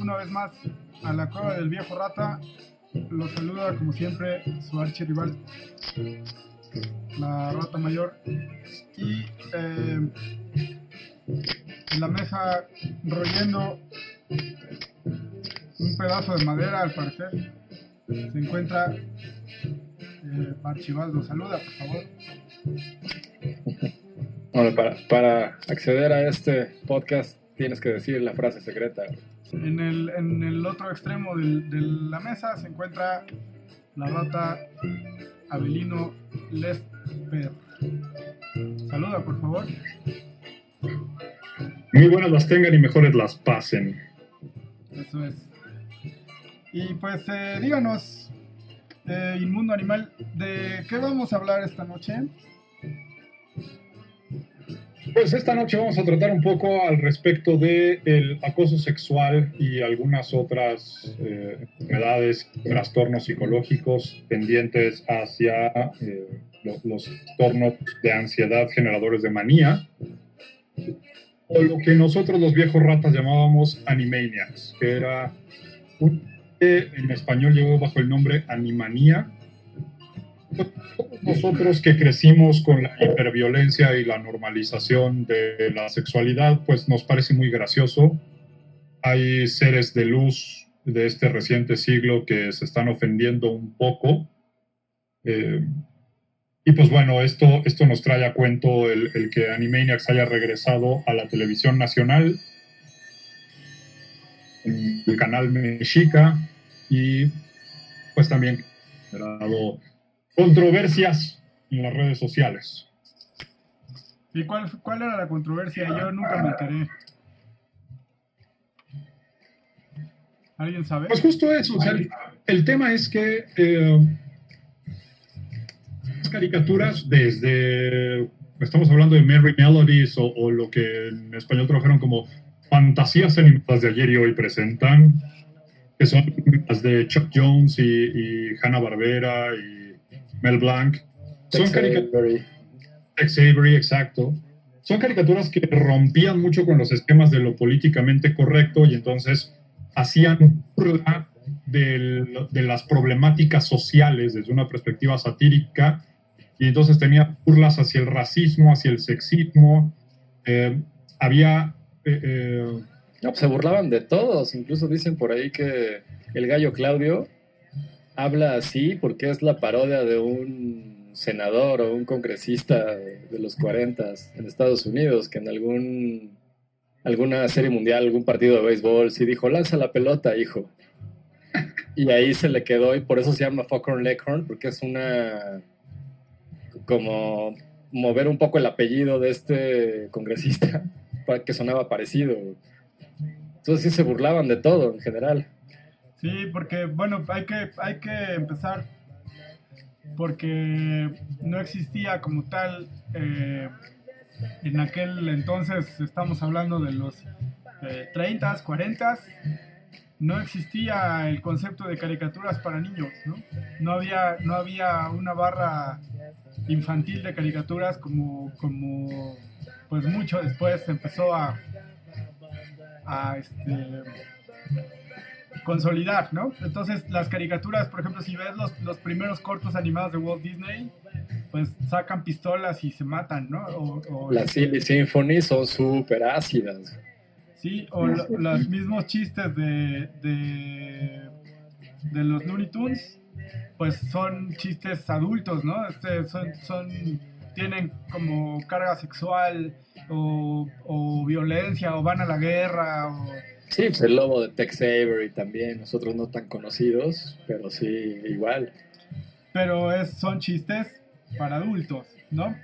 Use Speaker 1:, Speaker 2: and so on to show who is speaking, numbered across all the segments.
Speaker 1: Una vez más a la cueva del viejo rata. Los saluda como siempre su archirrival, la rata mayor. Y eh, en la mesa royendo un pedazo de madera al parecer se encuentra eh, Archibaldo. Saluda, por favor.
Speaker 2: Bueno, para, para acceder a este podcast tienes que decir la frase secreta.
Speaker 1: En el, en el otro extremo del- de la mesa se encuentra la rata Abelino Lesper. Saluda, por favor.
Speaker 3: Muy buenas las tengan y mejores las pasen.
Speaker 1: Eso es. Y pues eh, díganos, eh, inmundo animal, ¿de qué vamos a hablar esta noche?
Speaker 3: Pues esta noche vamos a tratar un poco al respecto de el acoso sexual y algunas otras eh, enfermedades, trastornos psicológicos pendientes hacia eh, lo- los trastornos de ansiedad generadores de manía, o lo que nosotros los viejos ratas llamábamos animaniacs, que era un que en español llegó bajo el nombre animanía, nosotros que crecimos con la hiperviolencia y la normalización de la sexualidad, pues nos parece muy gracioso. Hay seres de luz de este reciente siglo que se están ofendiendo un poco. Eh, y pues bueno, esto, esto nos trae a cuento el, el que Animaniacs haya regresado a la televisión nacional, el canal Mexica, y pues también generado controversias en las redes sociales.
Speaker 1: ¿Y cuál, cuál era la controversia? Yo nunca me enteré. ¿Alguien sabe?
Speaker 3: Pues justo eso, o sea, el, el tema es que eh, las caricaturas desde, estamos hablando de Merry Melodies o, o lo que en español tradujeron como fantasías animadas de ayer y hoy presentan, que son las de Chuck Jones y, y Hanna Barbera y Mel Blanc. Son
Speaker 2: Tex
Speaker 3: caricaturas
Speaker 2: Avery.
Speaker 3: Tex Avery, exacto. Son caricaturas que rompían mucho con los esquemas de lo políticamente correcto y entonces hacían burla de las problemáticas sociales desde una perspectiva satírica y entonces tenía burlas hacia el racismo, hacia el sexismo. Eh, había... eh, eh,
Speaker 2: No, pues se burlaban de todos. Incluso dicen por ahí que el gallo Claudio habla así porque es la parodia de un senador o un congresista de los 40 en Estados Unidos que en algún alguna serie mundial, algún partido de béisbol, sí dijo, lanza la pelota, hijo. Y ahí se le quedó y por eso se llama Foghorn Leghorn, porque es una como mover un poco el apellido de este congresista para que sonaba parecido. Entonces sí se burlaban de todo en general.
Speaker 1: Sí, porque bueno, hay que, hay que empezar porque no existía como tal eh, en aquel entonces, estamos hablando de los eh, 30s, 40s, no existía el concepto de caricaturas para niños, ¿no? No había, no había una barra infantil de caricaturas como, como pues mucho después empezó a, a este, consolidar, ¿no? Entonces las caricaturas, por ejemplo, si ves los, los primeros cortos animados de Walt Disney, pues sacan pistolas y se matan, ¿no? O, o-
Speaker 2: Las Silly Symphony son súper ácidas.
Speaker 1: sí, o lo- los mismos chistes de, de, de los Looney Tunes, pues son chistes adultos, ¿no? Este, son, son, tienen como carga sexual o, o violencia o van a la guerra o...
Speaker 2: Sí, pues el lobo de Tex Avery también, nosotros no tan conocidos, pero sí, igual.
Speaker 1: pero es, son chistes para adultos, ¿no?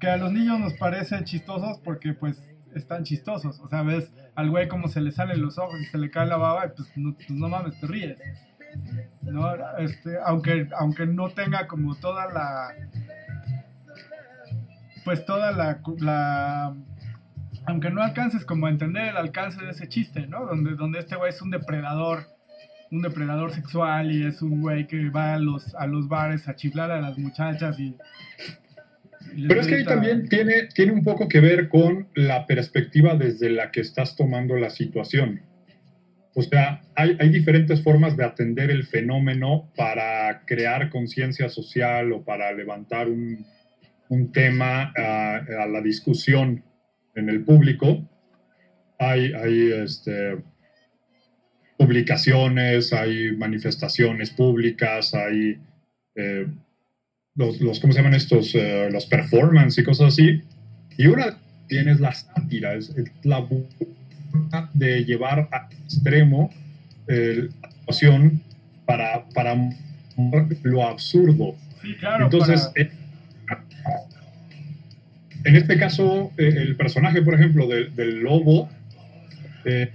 Speaker 1: Que a los niños nos parecen chistosos porque pues están chistosos, o sea, ves al güey como se le salen los ojos y se le cae la baba y pues no, pues, no mames, te ríes. ¿no? Este, aunque, aunque no tenga como toda la pues toda la, la aunque no alcances como a entender el alcance de ese chiste, ¿no? Donde, donde este güey es un depredador un depredador sexual y es un güey que va a los, a los bares a chiflar a las muchachas y...
Speaker 3: Pero es que ahí también tiene, tiene un poco que ver con la perspectiva desde la que estás tomando la situación. O sea, hay, hay diferentes formas de atender el fenómeno para crear conciencia social o para levantar un, un tema a, a, la discusión en el público. Hay, hay este, publicaciones, hay manifestaciones públicas, hay eh, los, los, ¿cómo se llaman estos? Uh, los performance y cosas así. Y una tienes la sátira, es, es la de llevar al extremo eh, la situación para, para lo absurdo.
Speaker 1: Sí, claro.
Speaker 3: Entonces,
Speaker 1: para...
Speaker 3: en este caso, eh, el personaje, por ejemplo, del, del lobo, eh,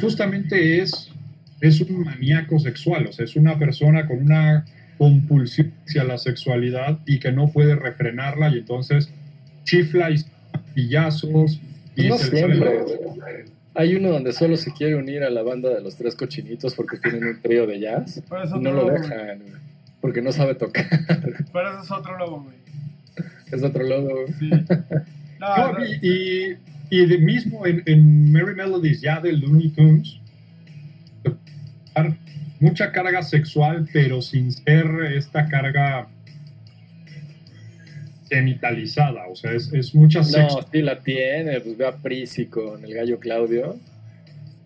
Speaker 3: justamente es, es un maníaco sexual, o sea, es una persona con una compulsión hacia la sexualidad y que no puede refrenarla y entonces chifla y pillazos. Y
Speaker 2: no siempre. Hay uno donde solo se quiere unir a la banda de los tres cochinitos porque tienen un trío de jazz. Y no lo
Speaker 1: lobo,
Speaker 2: dejan, güey, porque no sabe tocar.
Speaker 1: Pero eso es otro lobo, güey.
Speaker 2: Es otro logo. güey.
Speaker 1: Sí. No,
Speaker 3: No,
Speaker 1: no,
Speaker 3: y, y, y de mismo en, en Merry Melodies ya de Looney Tunes, mucha carga sexual, pero sin ser esta carga genitalizada. O sea, es, es mucha
Speaker 2: No, sí la tiene. Pues ve a Prisi con el gallo Claudio.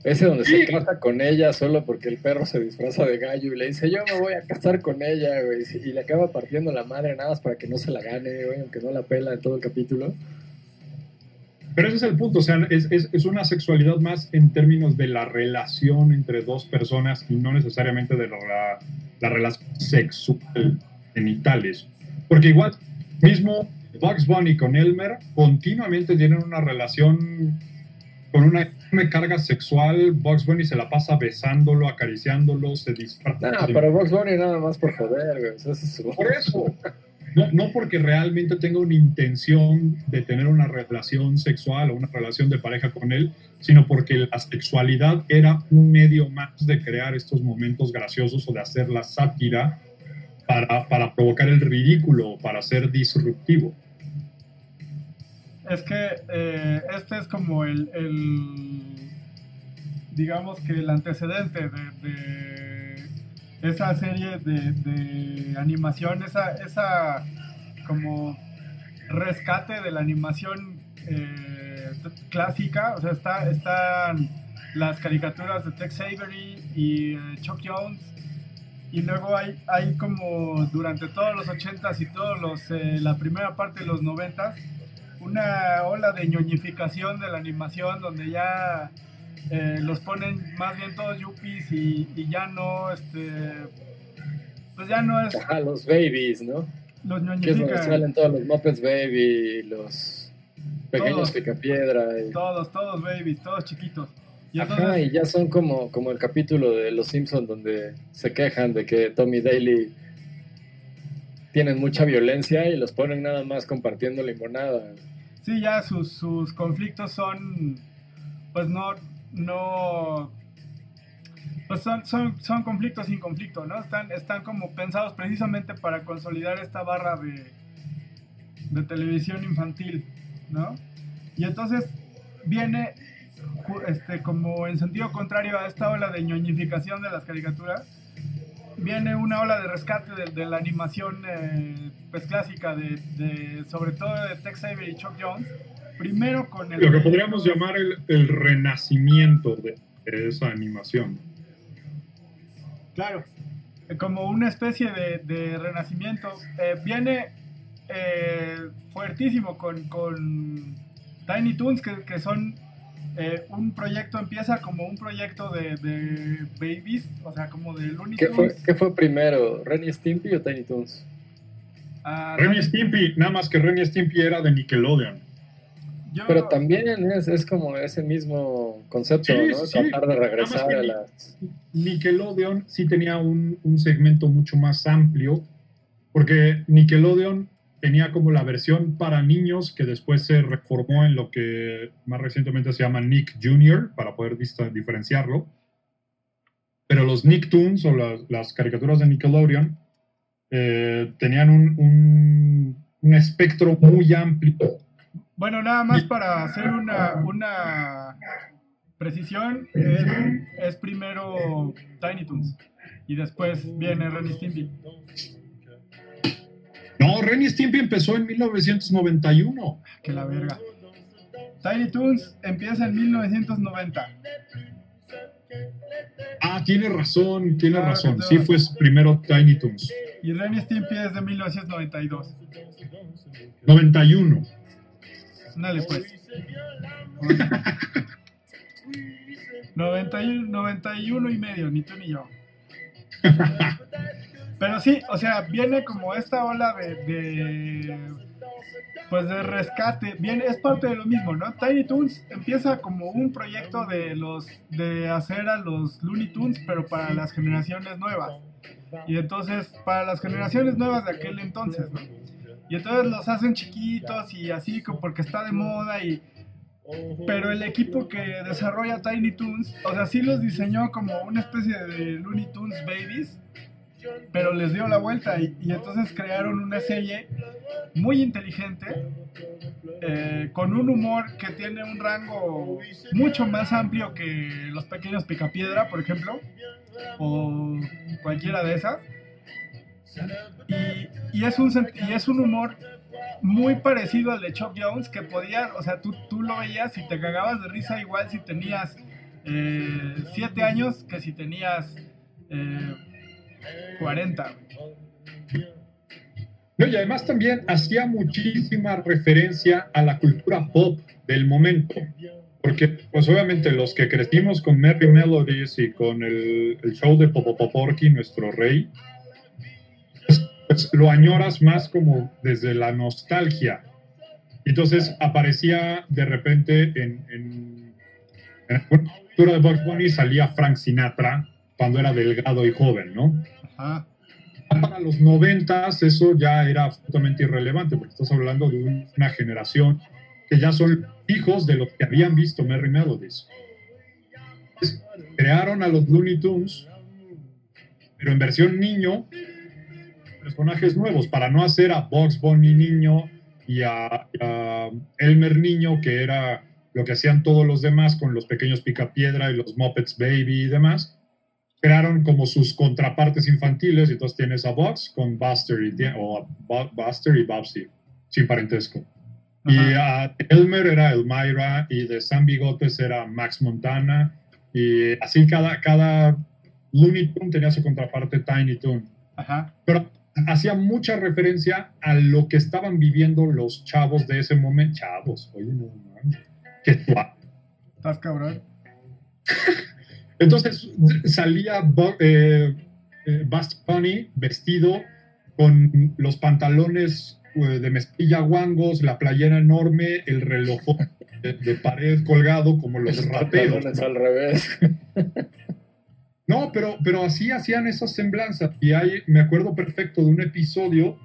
Speaker 2: Ese donde se casa con ella solo porque el perro se disfraza de gallo y le dice, yo me voy a casar con ella, güey. Y le acaba partiendo la madre nada más para que no se la gane, güey, aunque no la pela en todo el capítulo.
Speaker 3: Pero ese es el punto, o sea, es, es, es una sexualidad más en términos de la relación entre dos personas y no necesariamente de la, la relación sexual genitales. Porque igual, mismo Bugs Bunny con Elmer continuamente tienen una relación con una enorme carga sexual. Bugs Bunny se la pasa besándolo, acariciándolo, se disfraza.
Speaker 2: No, pero Box Bunny nada más por joder, güey. O es su-
Speaker 3: Por eso. No, no porque realmente tenga una intención de tener una relación sexual o una relación de pareja con él, sino porque la sexualidad era un medio más de crear estos momentos graciosos o de hacer la sátira para, para provocar el ridículo, para ser disruptivo.
Speaker 1: Es que eh, este es como el, el- digamos que el antecedente de, esa serie de, animación, esa, esa como rescate de la animación eh, clásica, o sea, está, están las caricaturas de Tex Avery y eh, Chuck Jones, y luego hay, hay como durante todos los 80s y todos los, la primera parte de los 90s, una ola de ñoñificación de la animación donde ya eh, los ponen más bien todos yuppies y, y ya no, este, pues ya no es,
Speaker 2: Ajá, los babies, ¿no?
Speaker 1: los
Speaker 2: Que es
Speaker 1: ñoñifican
Speaker 2: salen todos los Muppets Baby, los pequeños picapiedra. Y...
Speaker 1: todos, todos babies, todos chiquitos. Y
Speaker 2: Ajá, y ya son como, como el capítulo de Los Simpsons donde se quejan de que Tommy Daly tienen mucha violencia y los ponen nada más compartiendo limonada.
Speaker 1: Sí, ya sus, sus conflictos son, pues no, no, pues son, son, son conflictos sin conflicto, ¿no? Están, están como pensados precisamente para consolidar esta barra de, de televisión infantil, ¿no? Y entonces viene este, como en sentido contrario a esta ola de ñoñificación de las caricaturas, viene una ola de rescate de, de la animación eh, pues clásica, de, de- sobre todo de Tex Avery y Chuck Jones, primero con el...
Speaker 3: Lo que podríamos llamar el, el renacimiento de, de esa animación.
Speaker 1: Claro, como una especie de, de renacimiento. Eh, viene eh, fuertísimo con, con Tiny Toons, que, que son eh, un proyecto, empieza como un proyecto de, de babies, o sea, como de Looney
Speaker 2: ¿Qué fue,
Speaker 1: Tunes.
Speaker 2: ¿Qué fue primero, Renny Stimpy o Tiny Toons?
Speaker 1: a
Speaker 3: Ren y
Speaker 1: Ren-
Speaker 3: Stimpy, nada más que Ren y Stimpy era de Nickelodeon.
Speaker 1: yo-
Speaker 2: Pero también es, es como ese mismo concepto,
Speaker 3: Sí,
Speaker 2: ¿no?
Speaker 3: sí.
Speaker 2: Tratar de regresar a las...
Speaker 3: Nickelodeon sí tenía un, un segmento mucho más amplio, porque Nickelodeon tenía como la versión para niños que después se reformó en lo que más recientemente se llama Nick Jr., para poder diferenciarlo. Pero los Nicktoons o las, las caricaturas de Nickelodeon eh, tenían un, un- un espectro muy amplio.
Speaker 1: Bueno, nada más para hacer una, una Precisión es, es primero Tiny Toons y después viene Ren Stimpy.
Speaker 3: No, Ren y Stimpy empezó en 1991.
Speaker 1: Que la verga. Tiny Toons empieza en 1990.
Speaker 3: Ah, tiene razón, tiene
Speaker 1: Claro,
Speaker 3: razón. Sí fue primero Tiny Toons.
Speaker 1: Y Ren y Stimpy es de 1992.
Speaker 3: 91.
Speaker 1: Dale pues. 91, 91 y medio, ni tú ni yo. Pero sí, o sea, viene como esta ola de, pues de rescate, viene, es parte de lo mismo, ¿no? Tiny Toons empieza como un proyecto de los de hacer a los Looney Tunes, pero para las generaciones nuevas. Y entonces, para las generaciones nuevas de aquel entonces, ¿no? Y entonces los hacen chiquitos y así porque está de moda y pero el equipo que desarrolla Tiny Toons, o sea, sí los diseñó como una especie de Looney Tunes Babies, pero les dio la vuelta y, entonces crearon una serie muy inteligente, eh, con un humor que tiene un rango mucho más amplio que los pequeños Picapiedra, por ejemplo, o cualquiera de esas. Y, es un, y es un humor muy parecido al de Chuck Jones, que podías, o sea, tú, tú lo veías y te cagabas de risa igual si tenías 7 años que si tenías eh, 40.
Speaker 3: No, y además también hacía muchísima referencia a la cultura pop del momento. Porque, pues obviamente, los que crecimos con Merry Melodies y con el, show de Popopoporky, nuestro rey, pues, pues, lo añoras más como desde la nostalgia. Entonces aparecía de repente en, la cultura de Bugs Bunny salía Frank Sinatra cuando era delgado y joven, ¿no?
Speaker 1: Ajá.
Speaker 3: para los noventas eso ya era absolutamente irrelevante, porque estás hablando de un- una generación que ya son hijos de los que habían visto Merry Melodies. Entonces, crearon a los Looney Tunes, pero en versión niño, personajes nuevos, para no hacer a Bugs Bunny niño y a, y a Elmer niño, que era lo que hacían todos los demás con los pequeños Picapiedra y los Muppets Baby y demás crearon como sus contrapartes infantiles, y entonces tienes a Bugs con Buster y, o a Buster y Bubsy, sin parentesco. Y
Speaker 1: Ajá.
Speaker 3: a Elmer era Elmira, y de San Bigotes era Max Montana, y así cada, cada Looney Tunes tenía su contraparte Tiny Toon.
Speaker 1: Ajá.
Speaker 3: Pero hacía mucha referencia a lo que estaban viviendo los chavos de ese momento. Chavos, oye, no. Qué suave.
Speaker 1: ¿Estás cabrón?
Speaker 3: Entonces salía eh, eh, Buster Bunny vestido con los pantalones eh, de mezclilla guangos, la playera enorme, el reloj de, de pared colgado como los raperos.
Speaker 2: al revés.
Speaker 3: No, pero, pero así hacían esas semblanzas. Y hay, me acuerdo perfecto de un episodio,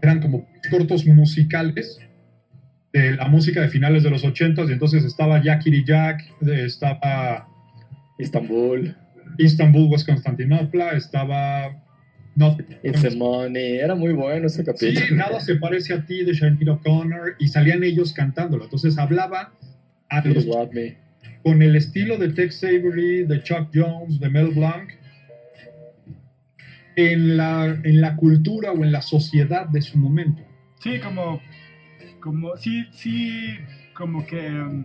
Speaker 3: eran como cortos musicales de la música de finales de los ochentas, y entonces estaba Yakiri Jack, eh, estaba
Speaker 2: Istanbul,
Speaker 3: Istanbul was Constantinopla, estaba Nothing.
Speaker 2: It's the Money. Era muy bueno ese
Speaker 3: Sí,
Speaker 2: capítulo.
Speaker 3: nada se parece a ti de Sinead O'Connor y salían ellos cantándolo. Entonces hablaba a los-
Speaker 2: Please Love Me.
Speaker 3: con el estilo de Tex Avery, de Chuck Jones, de Mel Blanc, en la, en la cultura o en la sociedad de su momento.
Speaker 1: Sí, como, como, sí, sí, como que um,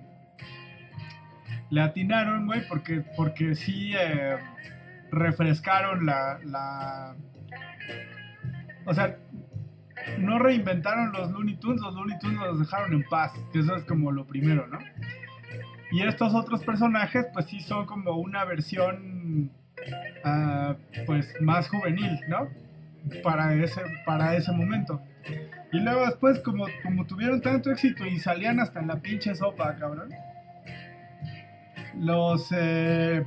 Speaker 1: le atinaron, güey, porque, porque sí eh, refrescaron la, la, o sea, no reinventaron los Looney Tunes, los Looney Tunes los dejaron en paz, que eso es como lo primero, ¿no? Y estos otros personajes, pues sí son como una versión, ah, pues más juvenil, ¿no? Para ese, para ese momento. Y luego después, como, como tuvieron tanto éxito y salían hasta en la pinche sopa, cabrón. Los, eh,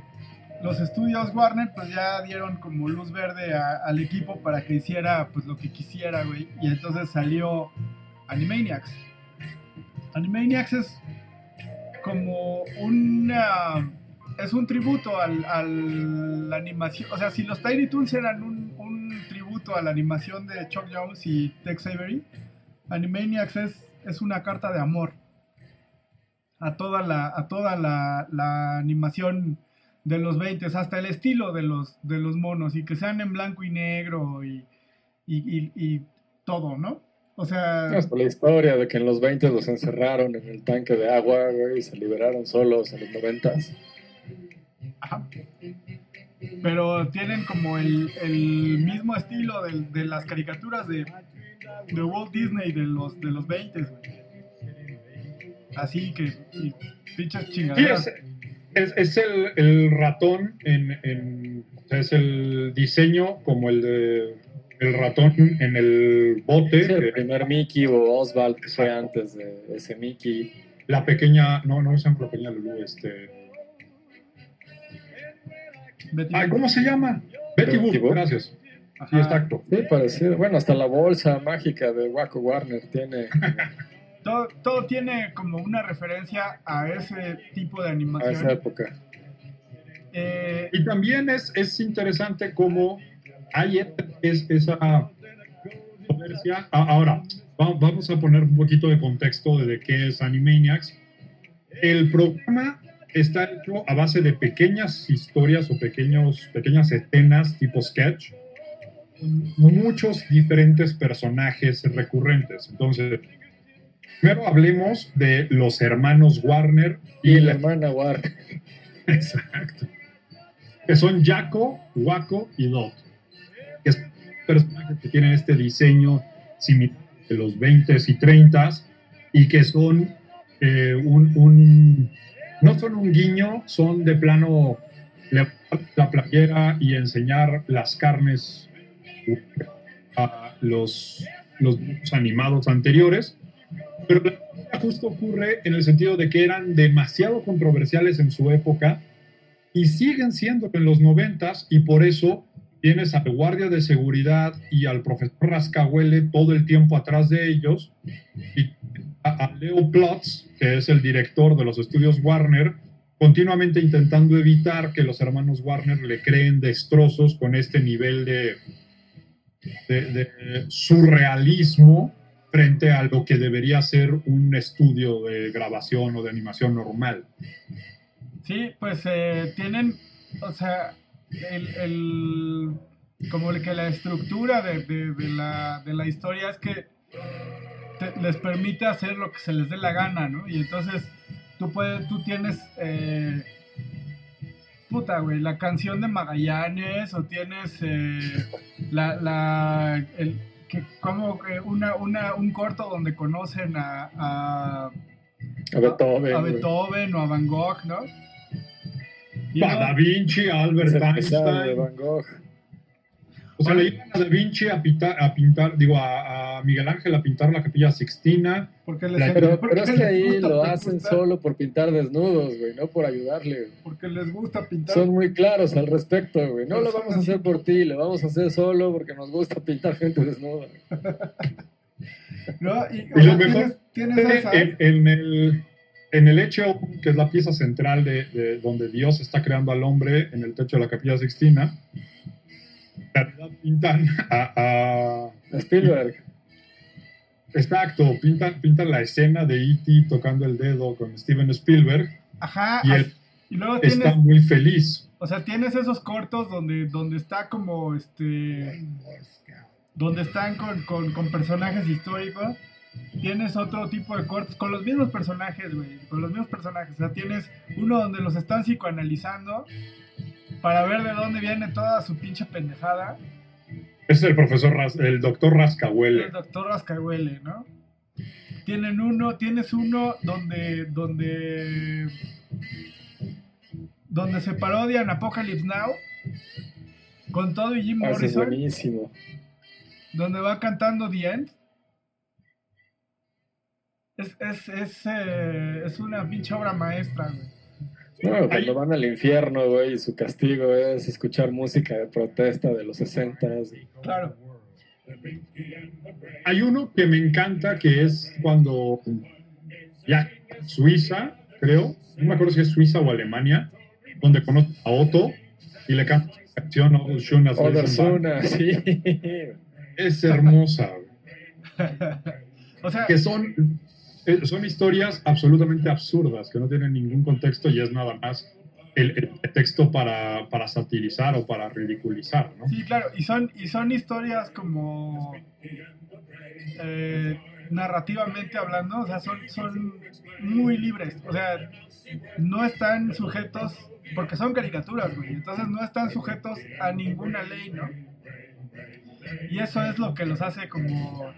Speaker 1: los estudios Warner pues ya dieron como luz verde al equipo para que hiciera pues lo que quisiera, güey. Y entonces salió Animaniacs. Animaniacs es como una... Es un tributo al, al- la animación. O sea, si los Tiny Toons eran un, un tributo a la animación de Chuck Jones y Tex Avery, Animaniacs es, es una carta de amor a toda la, a toda la, la animación de los 20, hasta el estilo de los, de los monos, y que sean en blanco y negro y, y, y, y todo, ¿no? O sea...
Speaker 2: Hasta la historia de que en los 20 los encerraron en el tanque de agua, güey, y se liberaron solos en los 90.
Speaker 1: Ajá. Pero tienen como el, el mismo estilo de, de las caricaturas de, de Walt Disney de los, de los 20, güey. Así que, y pinches
Speaker 3: Sí,
Speaker 1: chingaderas.
Speaker 3: es, es- es el, el ratón en, es el diseño como el de el ratón en el bote,
Speaker 2: Sí, el primer Mickey o Oswald que fue antes de ese Mickey.
Speaker 3: la pequeña, no, no es la pequeña Lulu, este,
Speaker 1: Betty
Speaker 3: ay,
Speaker 1: Boop.
Speaker 3: ¿cómo se llama? Betty
Speaker 2: Betty
Speaker 3: Boop, gracias. Sí,
Speaker 1: Ajá.
Speaker 3: exacto.
Speaker 2: Sí, parecido. Bueno, hasta la bolsa mágica de Waco Warner tiene
Speaker 1: Todo, todo tiene como una referencia a ese tipo de
Speaker 2: a esa
Speaker 1: animación.
Speaker 2: época.
Speaker 1: Eh,
Speaker 3: Y también es, es interesante cómo hay es, esa controversia. Ah, Ahora, va- vamos a poner un poquito de contexto de, de qué es Animaniacs. El programa está hecho a base de pequeñas historias o pequeños, pequeñas escenas tipo sketch, con muchos diferentes personajes recurrentes. Entonces, primero hablemos de los hermanos Warner
Speaker 2: Y
Speaker 3: y
Speaker 2: la
Speaker 3: la
Speaker 2: hermana Warner.
Speaker 3: Exacto. Que son Jaco, Waco y Dot. Que son personajes que tienen este diseño similar de los 20s y 30s y que son eh, un, un- No son un guiño, son de plano levantar la playera y enseñar las carnes a los, los animados anteriores. Pero justo ocurre en el sentido de que eran demasiado controversiales en su época y siguen siendo en los noventas y por eso tienes al guardia de seguridad y al profesor Rascahuele todo el tiempo atrás de ellos y a, Leo Plotz, que es el director de los estudios Warner, continuamente intentando evitar que los hermanos Warner le creen destrozos con este nivel de surrealismo frente a lo que debería ser un estudio de grabación o de animación normal.
Speaker 1: Sí, pues eh, tienen, o sea, el, el- como que la estructura de, la, de la historia es que les permite hacer lo que se les dé la gana, ¿no? Y entonces tú puedes, tú tienes, eh, puta, güey, la canción de Magallanes o tienes eh, la, la, el, que, como que una, una, un corto donde conocen a- a
Speaker 2: A Beethoven.
Speaker 1: a
Speaker 2: güey.
Speaker 1: Beethoven o a Van Gogh, ¿no? Y
Speaker 3: A Da Vinci, a Albert
Speaker 2: de
Speaker 3: Einstein.
Speaker 2: Van Gogh.
Speaker 3: O sea, le iban a Da Vinci a pintar, a pintar digo, a, a Miguel Ángel a pintar la capilla Sixtina.
Speaker 1: porque les,
Speaker 3: La-
Speaker 2: Pero,
Speaker 1: porque
Speaker 2: pero es que ahí lo hacen solo por pintar desnudos, güey, no por ayudarle. güey.
Speaker 1: Porque les gusta pintar.
Speaker 2: Son muy claros al respecto, güey. No lo vamos a hacer por ti, lo vamos a hacer solo porque nos gusta pintar gente desnuda.
Speaker 1: ¿no? Y,
Speaker 3: Y lo mejor
Speaker 1: tienes, tienes esa.
Speaker 3: En, en el, en el hecho, que es la pieza central de, de donde Dios está creando al hombre en el techo de la capilla Sixtina, realidad pintan a, a-
Speaker 2: Spielberg.
Speaker 3: Exacto, pintan, pintan la escena de E.T. tocando el dedo con Steven Spielberg
Speaker 1: Ajá.
Speaker 3: y él
Speaker 1: y luego
Speaker 3: está
Speaker 1: tienes,
Speaker 3: muy feliz.
Speaker 1: o sea, tienes esos cortos donde, donde está como este. Donde están con, con, con personajes históricos. Tienes otro tipo de cortos con los mismos personajes, güey. Con los mismos personajes. O sea, tienes uno donde los están psicoanalizando para ver de dónde viene toda su pinche pendejada.
Speaker 3: Ese es el profesor, Ras- el doctor
Speaker 1: El
Speaker 3: Rascahuele.
Speaker 1: doctor Rascahuele, ¿no? Tienen uno, tienes uno donde, donde, donde se parodian Apocalypse Now con todo y Jim
Speaker 2: Ah, ese es
Speaker 1: Morrison,
Speaker 2: buenísimo.
Speaker 1: donde va cantando The End. Es, es, es, eh, es una pinche obra maestra, güey.
Speaker 2: No, cuando van al infierno, güey, y su castigo es escuchar música de protesta de los 60
Speaker 1: Claro.
Speaker 3: Hay uno que me encanta que es cuando ya Suiza, creo, no me acuerdo si es Suiza o Alemania, donde conoce a Otto y le canta la canción als
Speaker 2: Odersuna, sí.
Speaker 3: Es hermosa. güey.
Speaker 1: o sea,
Speaker 3: Que son son historias absolutamente absurdas que no tienen ningún contexto y es nada más el, el texto para, para, satirizar o para ridiculizar, ¿no?
Speaker 1: Sí, claro, y son, y son historias como eh, narrativamente hablando, o sea, son, son muy libres, o sea, no están sujetos, porque son caricaturas, güey, entonces no están sujetos a ninguna ley, ¿no? Y eso es lo que los hace como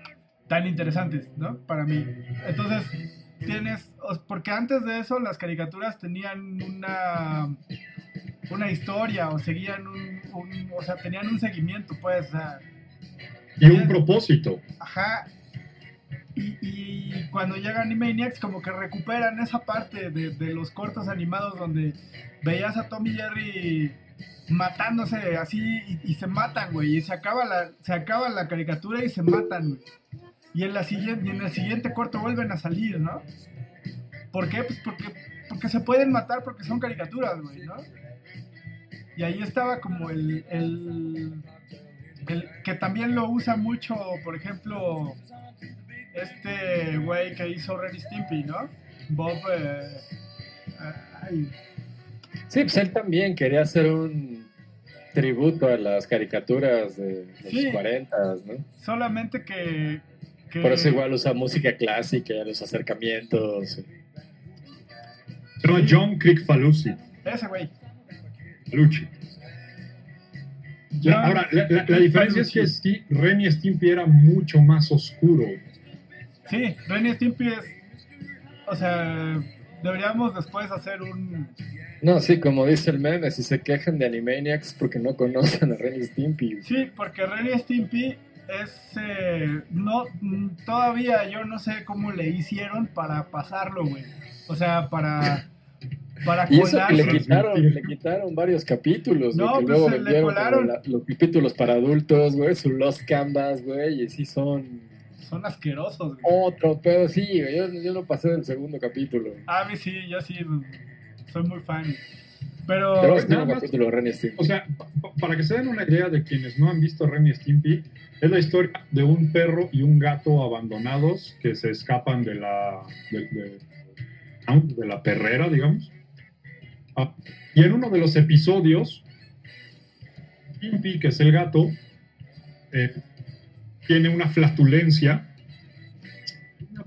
Speaker 1: tan interesantes, ¿no? Para mí. Entonces, tienes, porque antes de eso las caricaturas tenían una una historia o seguían un, o sea, tenían un seguimiento, pues, o sea,
Speaker 3: y un propósito.
Speaker 1: Ajá. Y, y, cuando llega Animaniacs, como que recuperan esa parte de, de, los cortos animados donde veías a Tommy Jerry matándose así y, y, se matan, güey. Y se acaba, la, se acaba la caricatura y se matan, güey. Y en, la siguiente, y en el siguiente corto vuelven a salir, ¿no? ¿Por qué? Pues porque, porque se pueden matar porque son caricaturas, güey, ¿no? Y ahí estaba como el, el, el, que también lo usa mucho, por ejemplo, este güey que hizo Ren Stimpy, ¿no? Bob. Eh, ay.
Speaker 2: Sí, pues él también quería hacer un tributo a las caricaturas de los sí, 40, ¿no?
Speaker 1: Solamente que,
Speaker 2: Por eso igual usa música clásica, los acercamientos.
Speaker 3: Llama John Crickfalusi.
Speaker 1: Ese güey.
Speaker 3: Luchi. La, ahora, la, la, la diferencia es que Sti, Ren y Stimpy era mucho más oscuro.
Speaker 1: Sí, Ren y Stimpy es. O sea, deberíamos después hacer un.
Speaker 2: No, sí, como dice el meme, si se quejan de Animaniacs porque no conocen a Ren y Stimpy.
Speaker 1: Sí, porque Ren y Stimpy es. Eh, no, todavía yo no sé cómo le hicieron para pasarlo, güey. O sea, para. Para
Speaker 2: y eso que le quitaron, le quitaron varios capítulos,
Speaker 1: no,
Speaker 2: güey, que
Speaker 1: pues
Speaker 2: luego vendieron la- los capítulos para adultos, güey, su Lost Canvas, güey, y sí son
Speaker 1: Son asquerosos, güey.
Speaker 2: otro pedo, sí, güey, yo, yo no pasé del segundo capítulo.
Speaker 1: A mí sí, yo sí. Soy muy fan. Pero.
Speaker 2: Tenemos que
Speaker 3: nada
Speaker 2: un
Speaker 3: más-
Speaker 2: capítulo de Ren y Stimpy.
Speaker 3: O sea, pa- pa- para que se den una idea de quienes no han visto Ren y Stimpy, es la historia de un perro y un gato abandonados que se escapan de la, de, de- de la perrera, digamos. Ah, y en uno de los episodios, Stimpy, que es el gato, eh, tiene una flatulencia,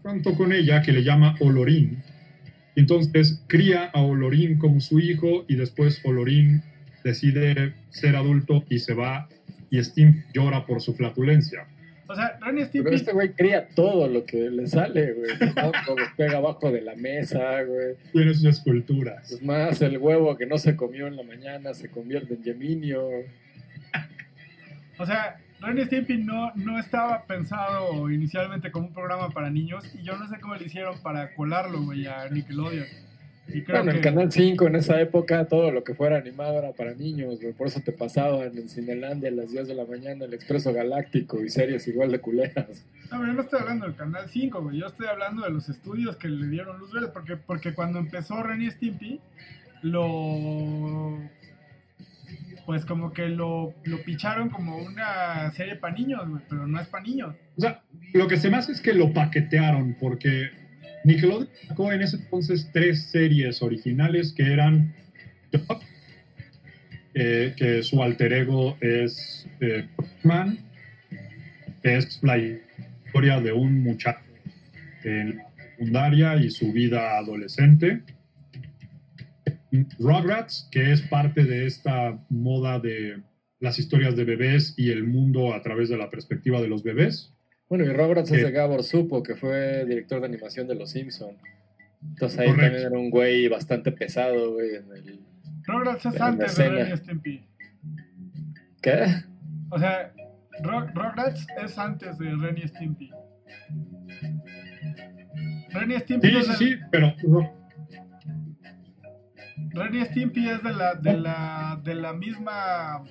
Speaker 3: pronto con ella que le llama Olorín. Entonces cría a Olorín como su hijo y después Olorín decide ser adulto y se va y Stimpy llora por su flatulencia.
Speaker 1: O sea, Ren Stimpy.
Speaker 2: Pero este güey cría todo lo que le sale, güey. Como pega abajo de la mesa, güey.
Speaker 3: Tiene sus esculturas.
Speaker 2: Es más, el huevo que no se comió en la mañana se convierte en Geminio.
Speaker 1: O sea, Ren Stimpy no, no estaba pensado inicialmente como un programa para niños y yo no sé cómo le hicieron para colarlo, güey, a Nickelodeon. Y creo
Speaker 2: Bueno,
Speaker 1: que...
Speaker 2: en Canal 5 en esa época todo lo que fuera animado era para niños, güey. Por eso te pasaban en Cinelandia a las 10 de la mañana el Expreso Galáctico y series igual de culeras.
Speaker 1: No, pero yo no estoy hablando del Canal 5, güey. Yo estoy hablando de los estudios que le dieron luz verde. Porque, porque cuando empezó Ren y Stimpy, lo... Pues como que lo, lo picharon como una serie para niños. Pero no es para niños.
Speaker 3: O sea, lo que se me hace es que lo paquetearon porque Nickelodeon sacó en ese entonces tres series originales que eran eh, que su alter ego es eh, que es la historia de un muchacho en la secundaria y su vida adolescente. Rugrats, que es parte de esta moda de las historias de bebés y el mundo a través de la perspectiva de los bebés.
Speaker 2: Bueno, y Rugrats es de Gabor Supo, que fue director de animación de Los Simpson. Entonces ahí
Speaker 3: Correcto.
Speaker 2: también era un güey bastante pesado, güey. En el...
Speaker 1: Rugrats es antes de. Ren y Stimpy.
Speaker 2: ¿Qué?
Speaker 1: O sea, Rugrats es antes de Ren y Stimpy. Ren y Stimpy,
Speaker 3: Sí,
Speaker 1: es,
Speaker 3: sí, sí, pero no,
Speaker 1: Ren y Stimpy es de la, de la, de la misma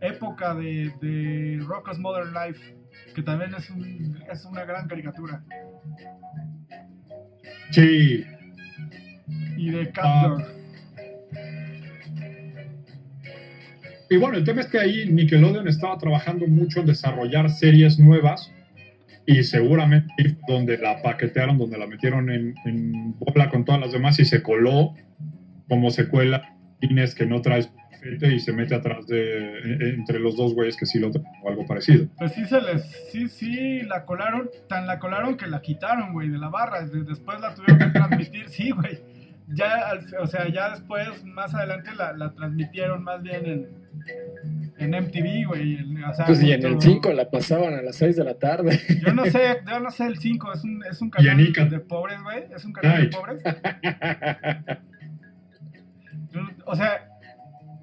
Speaker 1: época de, de Rocko's Modern Life, que también es, un, es una gran caricatura.
Speaker 3: sí,
Speaker 1: Y de Cat
Speaker 3: Ah. Y bueno, el tema es que ahí Nickelodeon estaba trabajando mucho en desarrollar series nuevas y seguramente donde la paquetearon, donde la metieron en, en bola con todas las demás y se coló como secuela Inés que no trae y se mete atrás de entre los dos güeyes que sí lo traen o algo parecido.
Speaker 1: Pues sí se les sí sí la colaron, tan la colaron que la quitaron, güey, de la barra, después la tuvieron que transmitir, sí, güey. Ya o sea, ya después más adelante la, la transmitieron más bien en en MTV, güey. O sea,
Speaker 2: pues y en el 5 la pasaban a las 6 de la tarde.
Speaker 1: Yo no sé, yo no sé el 5, es un, es un canal de pobres, güey. Es un canal de pobres. o sea,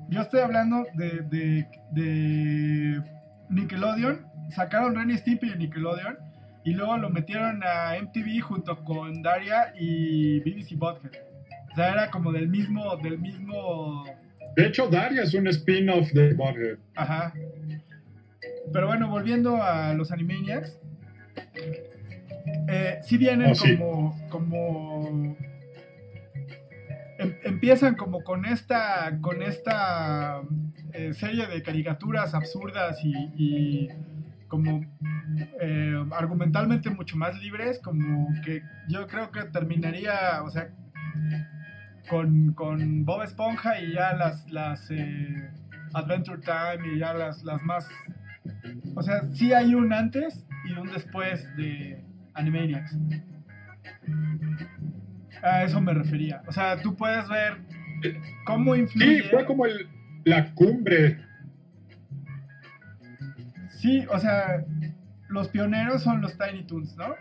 Speaker 1: yo estoy hablando de, de, de Nickelodeon. Sacaron Renny Stimpy de Nickelodeon y luego lo metieron a MTV junto con Daria y BBC Butthead. O sea, era como del mismo, del mismo
Speaker 3: de hecho, Daria es un spin-off de Butthead.
Speaker 1: Ajá. Pero bueno, volviendo a los Animaniacs. Eh, sí vienen oh, como. como em, empiezan como con esta. con esta eh, serie de caricaturas absurdas y, como eh, argumentalmente mucho más libres, como que yo creo que terminaría, o sea, con, con Bob Esponja y ya las, las eh, Adventure Time y ya las, las más... O sea, sí hay un antes y un después de Animaniacs. A eso me refería. O sea, tú puedes ver cómo influye...
Speaker 3: Sí, fue como el, la cumbre.
Speaker 1: Sí, o sea, los pioneros son los Tiny Toons, ¿no?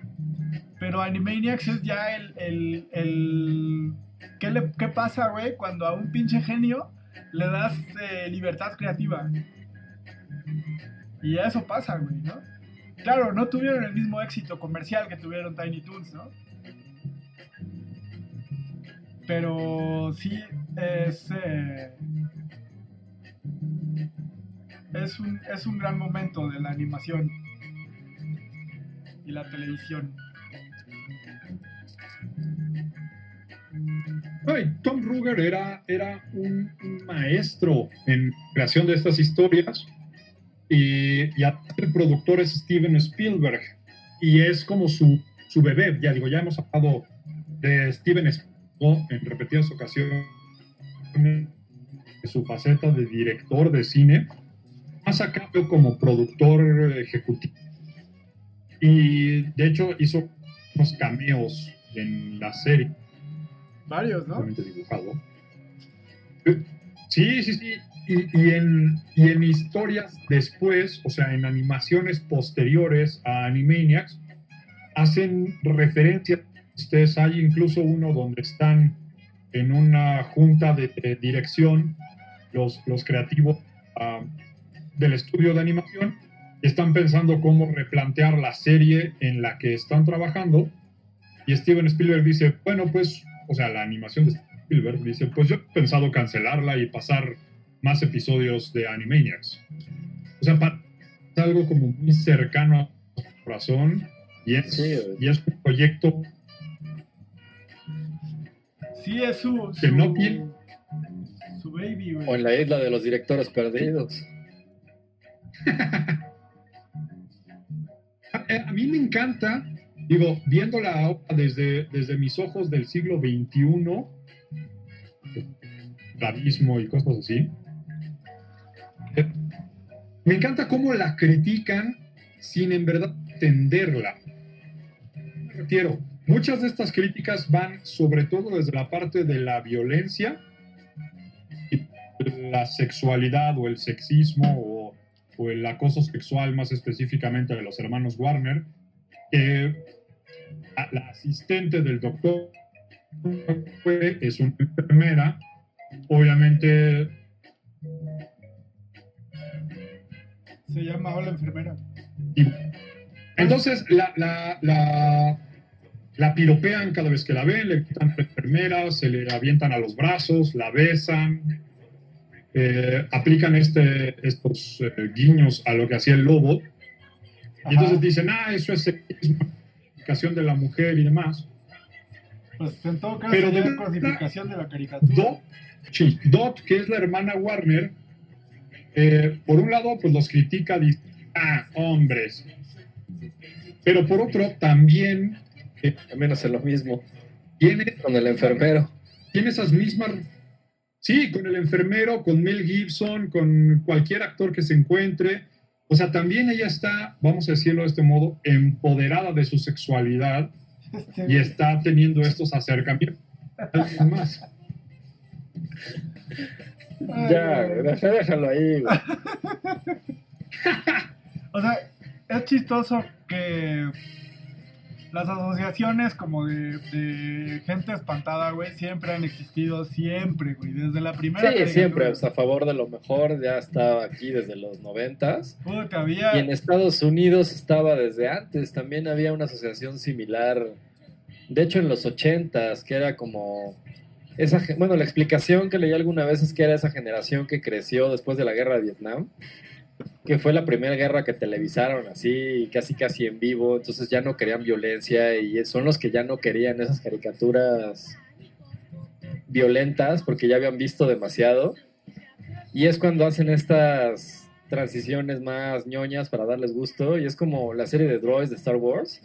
Speaker 1: Pero Animaniacs es ya el, el ¿Qué, pasa, güey, cuando a un pinche genio le das eh, libertad creativa? Y eso pasa, güey, ¿no? Claro, no tuvieron el mismo éxito comercial que tuvieron Tiny Toons, ¿no? Pero sí es. Eh, es, un, es un gran momento de la animación y la televisión.
Speaker 3: Tom Ruger era, era un, maestro en creación de estas historias y, el productor es Steven Spielberg y es como su, su bebé, ya digo, ya hemos hablado de Steven Spielberg en repetidas ocasiones de su faceta de director de cine, más acá como productor ejecutivo. Y de hecho hizo unos cameos en la serie
Speaker 1: Varios, ¿no?
Speaker 3: dibujado. Sí, sí, sí. Y, en, y en historias después, o sea, en animaciones posteriores a Animaniacs, hacen referencia. Ustedes hay incluso uno donde están en una junta de, dirección los, los creativos ah, del estudio de animación están pensando cómo replantear la serie en la que están trabajando y Steven Spielberg dice, bueno, pues o sea, la animación de Spielberg, dice, pues yo he pensado cancelarla y pasar más episodios de Animaniacs. O sea, es algo como muy cercano a su corazón y es, y es un proyecto
Speaker 1: Sí, es su,
Speaker 3: que no tiene...
Speaker 1: su baby,
Speaker 2: O en la isla de los directores perdidos.
Speaker 3: a mí me encanta Digo, viendo la obra desde, desde mis ojos del siglo XXI, abismo y cosas así, me encanta cómo la critican sin en verdad entenderla. Me refiero, muchas de estas críticas van sobre todo desde la parte de la violencia, y la sexualidad o el sexismo o, o el acoso sexual más específicamente de los hermanos Warner, la asistente del doctor es una enfermera, obviamente...
Speaker 1: Se llama Hola Enfermera.
Speaker 3: entonces la, la, la, la, piropean cada vez que la ven, le quitan a la enfermera, se le avientan a los brazos, la besan, eh, aplican este, estos eh, guiños a lo que hacía el lobo. Y entonces dicen, ah, eso es codificación de la mujer y demás.
Speaker 1: Pues en todo caso Pero de codificación de la caricatura. Dot,
Speaker 3: sí, Dot, que es la hermana Warner, eh, por un lado, pues los critica, dice, ah, hombres. Pero por otro, también eh,
Speaker 2: Menos en lo mismo.
Speaker 3: tiene,
Speaker 2: Con el enfermero.
Speaker 3: tiene esas mismas... Sí, con el enfermero, con Mel Gibson, con cualquier actor que se encuentre. O sea, también ella está, vamos a decirlo de este modo, empoderada de su sexualidad
Speaker 1: Este,
Speaker 3: y está teniendo estos acercamientos. Alguien más.
Speaker 2: Ya, déjalo ahí, güey.
Speaker 1: O sea, es chistoso que las asociaciones como de, de gente espantada, güey, siempre han existido, siempre, güey, desde la primera.
Speaker 2: Sí, siempre, o sea, a favor de lo mejor, ya estaba aquí desde los noventas.
Speaker 1: Puta, había...
Speaker 2: Y en Estados Unidos estaba desde antes, también había una asociación similar. De hecho, en los ochentas, que era como... Esa, bueno, la explicación que leí alguna vez es que era esa generación que creció después de la guerra de Vietnam, que fue la primera guerra que televisaron así, casi casi en vivo, entonces ya no querían violencia y son los que ya no querían esas caricaturas violentas porque ya habían visto demasiado. Y es cuando hacen estas transiciones más ñoñas para darles gusto. Y es como la serie de droids de Star Wars.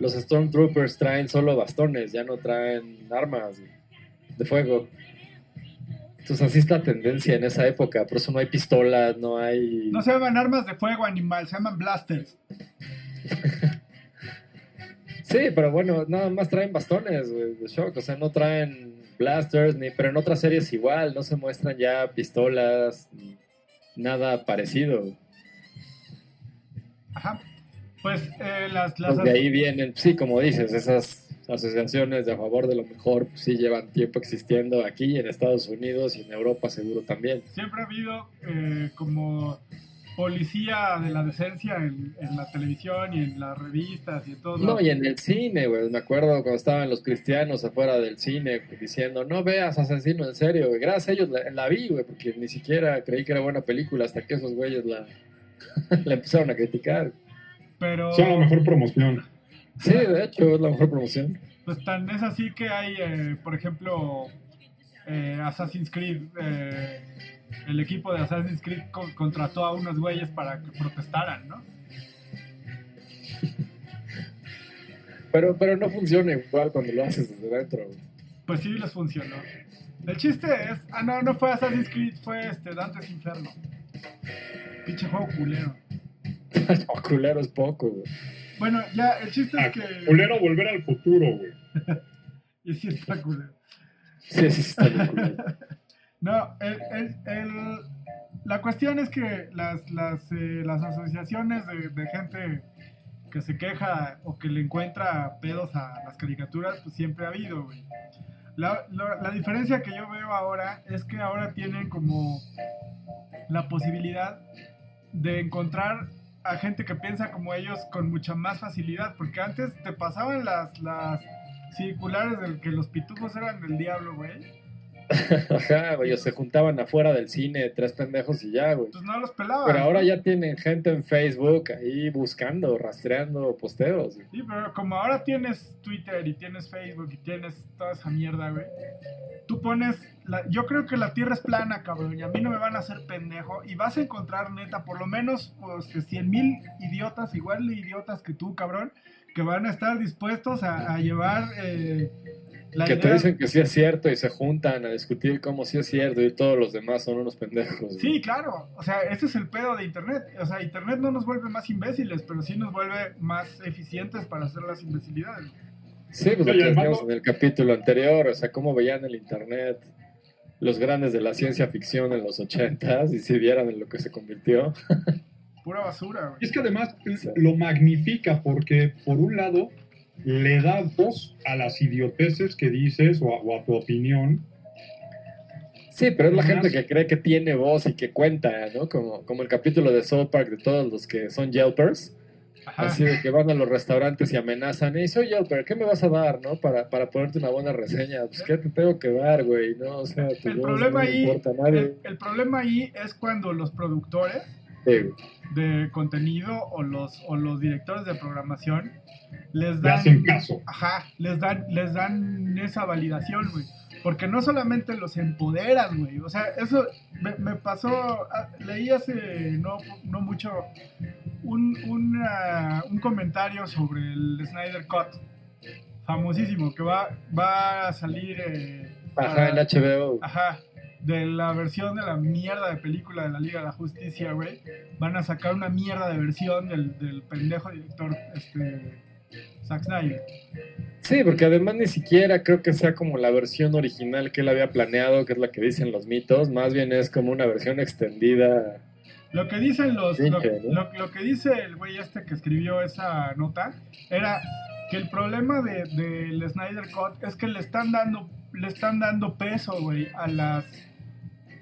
Speaker 2: Los Stormtroopers traen solo bastones, ya no traen armas de fuego. Entonces así es la tendencia en esa época. Por eso no hay pistolas, no hay...
Speaker 1: No se llaman armas de fuego animal, se llaman blasters.
Speaker 2: Sí, pero bueno, nada más traen bastones güey, de shock. O sea, no traen blasters, ni... pero en otras series igual. No se muestran ya pistolas, nada parecido.
Speaker 1: Ajá. Pues eh, las... las
Speaker 2: Pues de ahí vienen, sí, como dices, esas asociaciones de a favor de lo mejor, pues sí llevan tiempo existiendo aquí en Estados Unidos y en Europa seguro también.
Speaker 1: Siempre ha habido eh, como policía de la decencia en, en la televisión y en las revistas y en todo.
Speaker 2: No, y en el cine, güey, me acuerdo cuando estaban los cristianos afuera del cine diciendo, no veas Asesino en serio, güey. Gracias a ellos la, la vi, güey, porque ni siquiera creí que era buena película hasta que esos güeyes la, la empezaron a criticar.
Speaker 1: Pero
Speaker 3: Son la mejor promoción.
Speaker 2: Sí, de hecho, es la mejor promoción.
Speaker 1: pues tan es así que hay, eh, por ejemplo, eh, Assassin's Creed, eh, el equipo de Assassin's Creed co- contrató a unos güeyes para que protestaran, ¿no?
Speaker 2: Pero, pero no funciona igual cuando lo haces desde dentro.
Speaker 1: Pues sí les funcionó. El chiste es, ah no, no fue Assassin's Creed, fue este Dante's Inferno. Pinche juego culero.
Speaker 2: No, culero es poco, güey.
Speaker 1: Bueno, ya, el chiste
Speaker 3: Ah,
Speaker 1: es que...
Speaker 3: Culero volver al futuro, güey.
Speaker 1: Y sí está culero.
Speaker 2: Sí, sí, está bien culero.
Speaker 1: No, el, el- el- la cuestión es que las, las, eh, las asociaciones de, de gente que se queja o que le encuentra pedos a las caricaturas, pues siempre ha habido, güey. La, la- la diferencia que yo veo ahora es que ahora tienen como la posibilidad de encontrar a gente que piensa como ellos con mucha más facilidad, porque antes te pasaban las, las circulares de que los pitufos eran del diablo, güey.
Speaker 2: Ajá, güey, se juntaban afuera del cine, tres pendejos y ya, güey.
Speaker 1: Pues no los pelaban.
Speaker 2: Pero ahora ya tienen gente en Facebook ahí buscando, rastreando posteos. güey.
Speaker 1: Sí, pero como ahora tienes Twitter y tienes Facebook y tienes toda esa mierda, güey. Tú pones. La, yo creo que la tierra es plana, cabrón. Y a mí no me van a hacer pendejo. Y vas a encontrar, neta, por lo menos pues, 100 mil idiotas, igual de idiotas que tú, cabrón. Que van a estar dispuestos a, a llevar. eh, la
Speaker 2: Que te dicen que sí es cierto y se juntan a discutir cómo sí es cierto y todos los demás son unos pendejos. güey.
Speaker 1: Sí, claro. O sea, ese es el pedo de Internet. O sea, Internet no nos vuelve más imbéciles, pero sí nos vuelve más eficientes para hacer las imbecilidades.
Speaker 2: Sí, pues lo que
Speaker 3: hermano-
Speaker 2: decíamos en el capítulo anterior, o sea, cómo veían el internet los grandes de la ciencia ficción en los ochentas y si vieran en lo que se convirtió.
Speaker 1: Pura basura, güey.
Speaker 3: Y es que además
Speaker 2: Sí.
Speaker 3: lo magnifica porque, por un lado, le da voz a las idioteces que dices o a, o a tu opinión.
Speaker 2: Sí, pero es la gente que cree que tiene voz y que cuenta, ¿no? Como, como el capítulo de South Park de todos los que son Yelpers,
Speaker 1: Ajá.
Speaker 2: así de que van a los restaurantes y amenazan, y soy Yelper, ¿qué me vas a dar, no? Para, para ponerte una buena reseña, pues ¿qué te tengo que dar, güey? No, o sea, tu
Speaker 1: El problema
Speaker 2: no le
Speaker 1: ahí-
Speaker 2: importa a nadie.
Speaker 1: El, el problema ahí es cuando los productores
Speaker 2: Sí,
Speaker 1: de contenido o los, o los directores de programación les
Speaker 3: Le
Speaker 1: dan,
Speaker 3: hacen caso.
Speaker 1: ajá, les dan, les dan esa validación, güey. Porque no solamente los empoderan, güey. O sea, eso me, me pasó, ah, leí hace no, no mucho un, un, ah, un comentario sobre el Snyder Cut, famosísimo, que va, va a salir... eh,
Speaker 2: Ajá, en HBO.
Speaker 1: Ajá, de la versión de la mierda de película de la Liga de la Justicia, güey. Van a sacar una mierda de versión del, del pendejo director, este... Zack Snyder.
Speaker 2: Sí, porque además ni siquiera creo que sea como la versión original que él había planeado, que es la que dicen los mitos, más bien es como una versión extendida.
Speaker 1: Lo que dicen los. Lo, que dice el güey este que escribió esa nota era que el problema de- del Snyder Cut es que le están dando. Le están dando peso, güey, a las.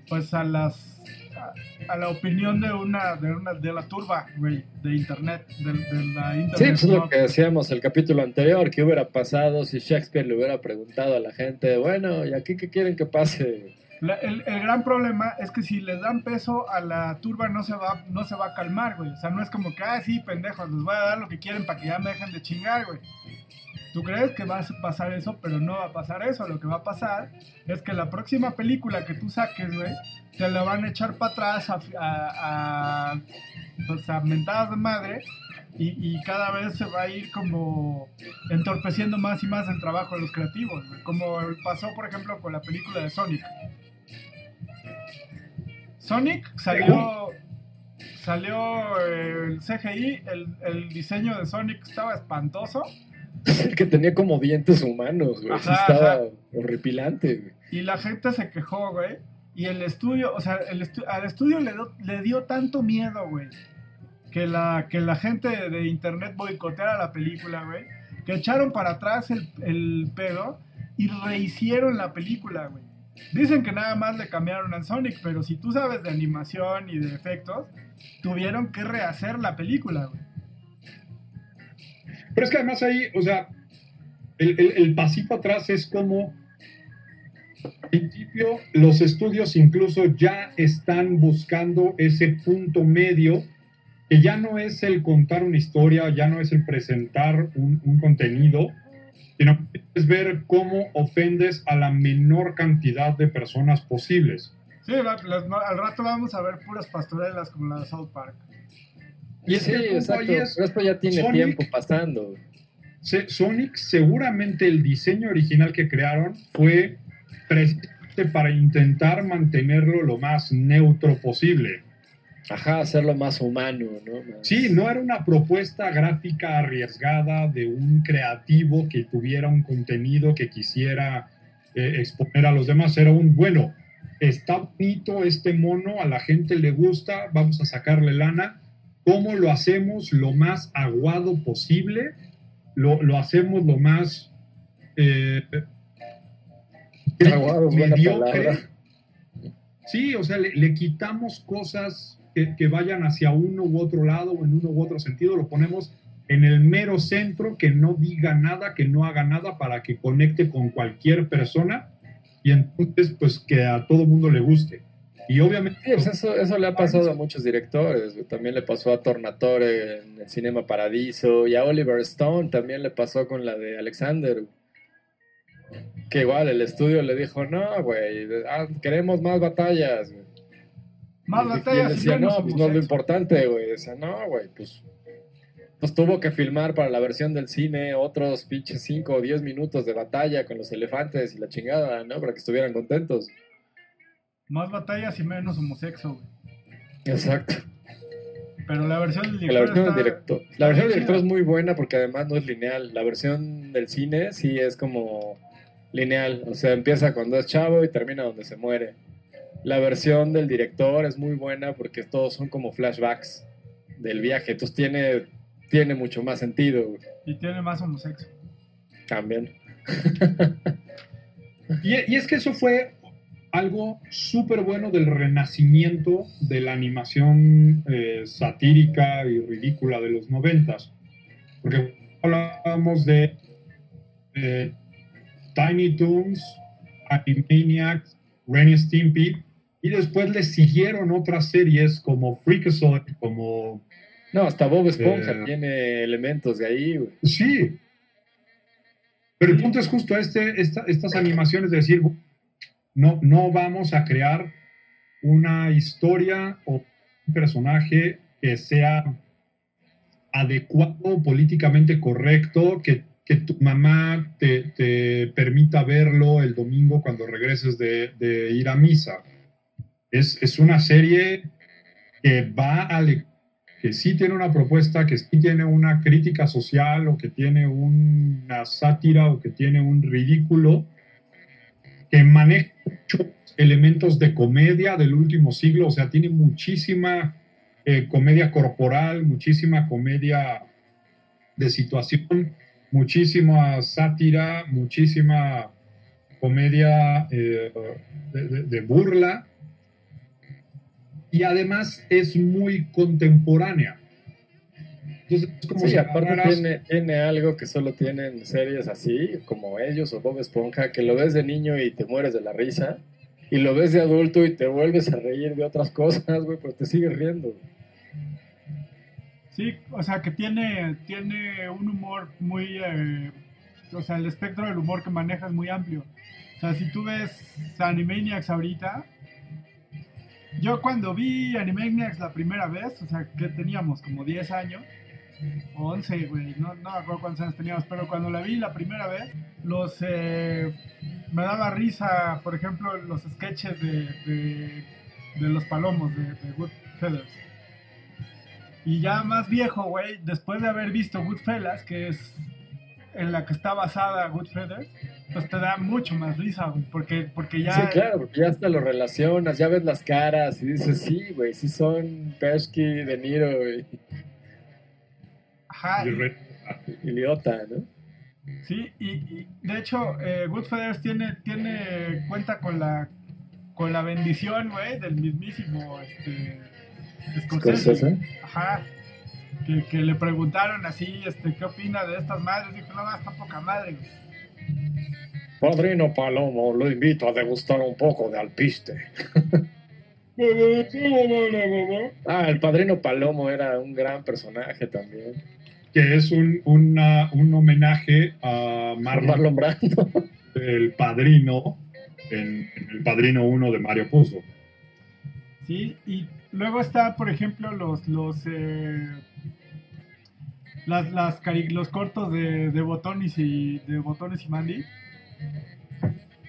Speaker 1: Pues a las. A, a la opinión de una, de una. de la turba, güey, de internet. De, de la
Speaker 2: Sí,
Speaker 1: internet.
Speaker 2: pues es lo que decíamos el capítulo anterior, que hubiera pasado si Shakespeare le hubiera preguntado a la gente, bueno, ¿y aquí qué quieren que pase?
Speaker 1: La- el, el gran problema es que si les dan peso a la turba no se va no se va a calmar, güey. O sea, no es como que, ah, sí, pendejos, les voy a dar lo que quieren para que ya me dejen de chingar, güey. Tú crees que va a pasar eso, pero no va a pasar eso. Lo que va a pasar es que la próxima película que tú saques, güey, te la van a echar para atrás a, a, a, pues, a mentadas de madre y, y cada vez se va a ir como entorpeciendo más y más el trabajo de los creativos. Como pasó, por ejemplo, con la película de Sonic. Sonic salió. Salió el CGI, el, el diseño de Sonic estaba espantoso.
Speaker 2: El que tenía como dientes humanos, güey. sí
Speaker 1: Ajá,
Speaker 2: estaba
Speaker 1: ajá.
Speaker 2: horripilante, güey.
Speaker 1: Y la gente se quejó, güey. Y el estudio, o sea, el estu- al estudio le, dio tanto miedo, güey. Que la, que la gente de internet boicoteara la película, güey. Que echaron para atrás el, pedo y rehicieron la película, güey. Dicen que nada más le cambiaron al Sonic, pero si tú sabes de animación y de efectos, tuvieron que rehacer la película, güey.
Speaker 3: Pero es que además ahí, o sea, el, el- pasito atrás es como, principio, los estudios incluso ya están buscando ese punto medio, que ya no es el contar una historia, ya no es el presentar un, un contenido, sino es ver cómo ofendes a la menor cantidad de personas posibles.
Speaker 1: Sí, las- al rato vamos a ver puras pastorelas como la de South Park.
Speaker 3: Y es
Speaker 2: sí,
Speaker 3: que el punto
Speaker 2: exacto.
Speaker 3: es-
Speaker 2: esto ya tiene
Speaker 3: Sonic-
Speaker 2: tiempo pasando.
Speaker 3: Se- Sonic, seguramente el diseño original que crearon fue precisamente para intentar mantenerlo lo más neutro posible.
Speaker 2: Ajá, hacerlo más humano, ¿no? Más-
Speaker 3: Sí, no era una propuesta gráfica arriesgada de un creativo que tuviera un contenido que quisiera eh, exponer a los demás. Era un, bueno, está bonito este mono, a la gente le gusta, vamos a sacarle lana. ¿Cómo lo hacemos lo más aguado posible? Lo, lo hacemos lo más... eh,
Speaker 2: Aguado es buena
Speaker 3: mediocre.
Speaker 2: palabra.
Speaker 3: Sí, o sea, le, le quitamos cosas que, que vayan hacia uno u otro lado o en uno u otro sentido, lo ponemos en el mero centro, que no diga nada, que no haga nada para que conecte con cualquier persona y entonces pues que a todo mundo le guste. Y obviamente
Speaker 2: Sí, pues eso, eso le ha pasado a muchos directores. También le pasó a Tornatore en el Cinema Paradiso y a Oliver Stone también le pasó con la de Alexander. Que igual el estudio le dijo, no, güey, ah, queremos más batallas. güey".
Speaker 1: Más
Speaker 2: Y-
Speaker 1: batallas y
Speaker 2: decía, no, pues no es lo
Speaker 1: homosexo".
Speaker 2: importante, güey. Decía, no, güey, pues, pues tuvo que filmar para la versión del cine otros pinches 5 o 10 minutos de batalla con los elefantes y la chingada, ¿no? Para que estuvieran contentos.
Speaker 1: Más batallas y menos homosexo, güey.
Speaker 2: Exacto.
Speaker 1: Pero la versión del
Speaker 2: La versión del
Speaker 1: está-
Speaker 2: director, la versión del director es muy buena porque además no es lineal. La versión del cine sí es como lineal. O sea, empieza cuando es chavo y termina donde se muere. La versión del director es muy buena porque todos son como flashbacks del viaje. Entonces tiene, tiene mucho más sentido güey,
Speaker 1: Y tiene más homosexo.
Speaker 2: también.
Speaker 3: Y, y es que eso fue algo súper bueno del renacimiento de la animación eh, satírica y ridícula de los noventas. Porque hablábamos de eh, Tiny Toons, Animaniacs, Ren y Stimpy, y después le siguieron otras series como Freakazoid, como...
Speaker 2: No, hasta Bob Esponja
Speaker 3: Eh.
Speaker 2: tiene elementos de ahí. güey.
Speaker 3: Sí. Pero el punto es justo este, esta- estas animaciones de decir, no, no vamos a crear una historia o un personaje que sea adecuado, políticamente correcto, que, que tu mamá te, te, permita verlo el domingo cuando regreses de, de ir a misa. Es, es, una serie que va a que sí tiene una propuesta, que sí tiene una crítica social o que tiene una sátira o que tiene un ridículo, que maneja muchos elementos de comedia del último siglo, o sea, tiene muchísima eh, comedia corporal, muchísima comedia de situación, muchísima sátira, muchísima comedia eh, de, de, burla y además es muy contemporánea.
Speaker 2: Entonces, es como sí, aparte tiene, tiene, algo que solo tienen series así, como ellos o Bob Esponja, que lo ves de niño y te mueres de la risa, y lo ves de adulto y te vuelves a reír de otras cosas, güey, pero te sigues riendo.
Speaker 1: Sí, o sea, que tiene, tiene un humor muy... Eh, o sea, el espectro del humor que maneja es muy amplio. O sea, si tú ves Animaniacs ahorita, yo cuando vi Animaniacs la primera vez, o sea, que teníamos como 10 años, o 11, güey, no, no me acuerdo cuántos años teníamos, pero cuando la vi la primera vez, los eh, me daba risa, por ejemplo, los sketches de, de, los palomos de, de Goodfellas. Y ya más viejo, güey, después de haber visto Goodfellas, que es en la que está basada Goodfellas, pues te da mucho más risa, güey, porque, porque ya...
Speaker 2: Sí, claro, porque ya hasta lo relacionas, ya ves las caras y dices, sí, güey, sí son Pesky, De Niro, güey.
Speaker 1: Ajá.
Speaker 2: Y, Liota, ¿no?
Speaker 1: Sí, y, de hecho, eh, Goodfellas tiene, tiene cuenta con la con la bendición, güey, del mismísimo este, Scorsese. Ajá. Que, que, le preguntaron así, este, ¿qué opina de estas madres? Dijo, no, está poca madre.
Speaker 2: Padrino Palomo, lo invito a degustar un poco de alpiste. ah, el padrino Palomo era un gran personaje también.
Speaker 3: Que es un, una, un homenaje a
Speaker 2: Marlon, Brando.
Speaker 3: El padrino, en, el padrino 1 de Mario Puzo.
Speaker 1: Sí, y luego está, por ejemplo, los los eh, las, las los cortos de, de botones y de botones y Mandy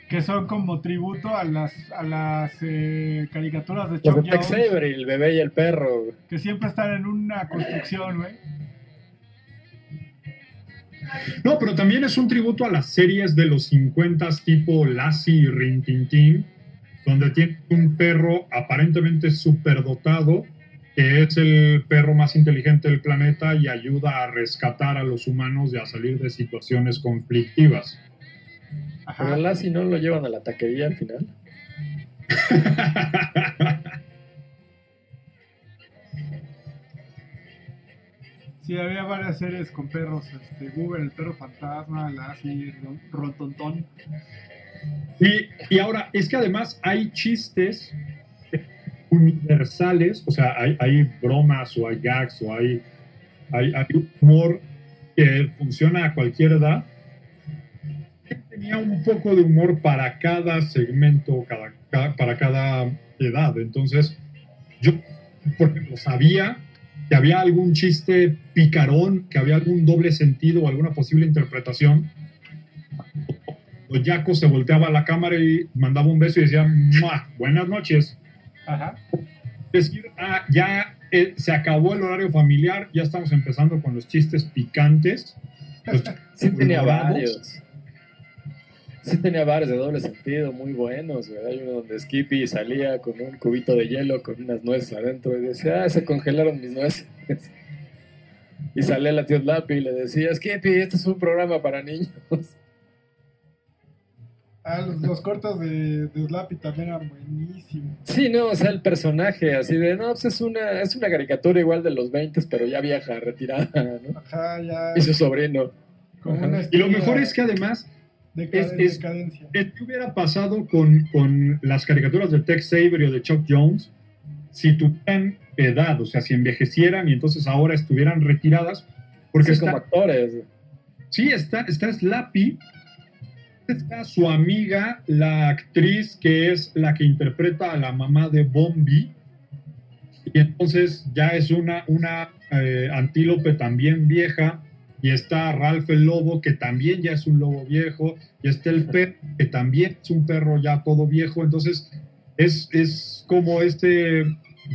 Speaker 1: que son como tributo a las, a las eh, caricaturas de Chuck
Speaker 2: Jones. el bebé y el perro.
Speaker 1: Que siempre están en una construcción, güey.
Speaker 3: No, pero también es un tributo a las series de los 50 tipo Lassie y Rintintín, donde tiene un perro aparentemente superdotado, que es el perro más inteligente del planeta y ayuda a rescatar a los humanos y a salir de situaciones conflictivas.
Speaker 2: Ojalá si no lo llevan a la taquería al final.
Speaker 1: Sí, había varias series con perros, este, Google, el perro fantasma, Lassie, Rontontón.
Speaker 3: Y, y ahora, es que además hay chistes universales, o sea, hay, hay bromas o hay gags o hay, hay, hay humor que funciona a cualquier edad, tenía un poco de humor para cada segmento, cada, para cada edad. Entonces, yo, por ejemplo, sabía que había algún chiste picarón, que había algún doble sentido o alguna posible interpretación. Los Yaco se volteaba a la cámara y mandaba un beso y decía, buenas noches. Ajá. Decir, ah, ya eh, se acabó el horario familiar, ya estamos empezando con los chistes picantes.
Speaker 2: sí, tenía varios. Sí tenía varios de doble sentido, muy buenos, Hay uno donde Skippy salía con un cubito de hielo con unas nueces adentro y decía, ah, se congelaron mis nueces. Y salía la tío Slappy y le decía, Skippy, este es un programa para niños.
Speaker 1: Ah, los, cortos de, de, Slappy también eran buenísimos.
Speaker 2: Sí, no, o sea, el personaje así de, no, pues es una, es una caricatura igual de los 20, pero ya vieja, retirada, ¿no?
Speaker 1: Ajá, ya.
Speaker 2: Y su sobrino.
Speaker 3: Y lo mejor es que además es, ¿Qué hubiera pasado con, con, las caricaturas de Tex Avery o de Chuck Jones si tuvieran edad? O sea, si envejecieran y entonces ahora estuvieran retiradas. Porque
Speaker 2: sí, como actores.
Speaker 3: Sí, está, está Slappy. Está su amiga, la actriz que es la que interpreta a la mamá de Bombi. y entonces ya es una, una eh, antílope también vieja, y está Ralph el lobo, que también ya es un lobo viejo, y está el perro, que también es un perro ya todo viejo, entonces es, es como este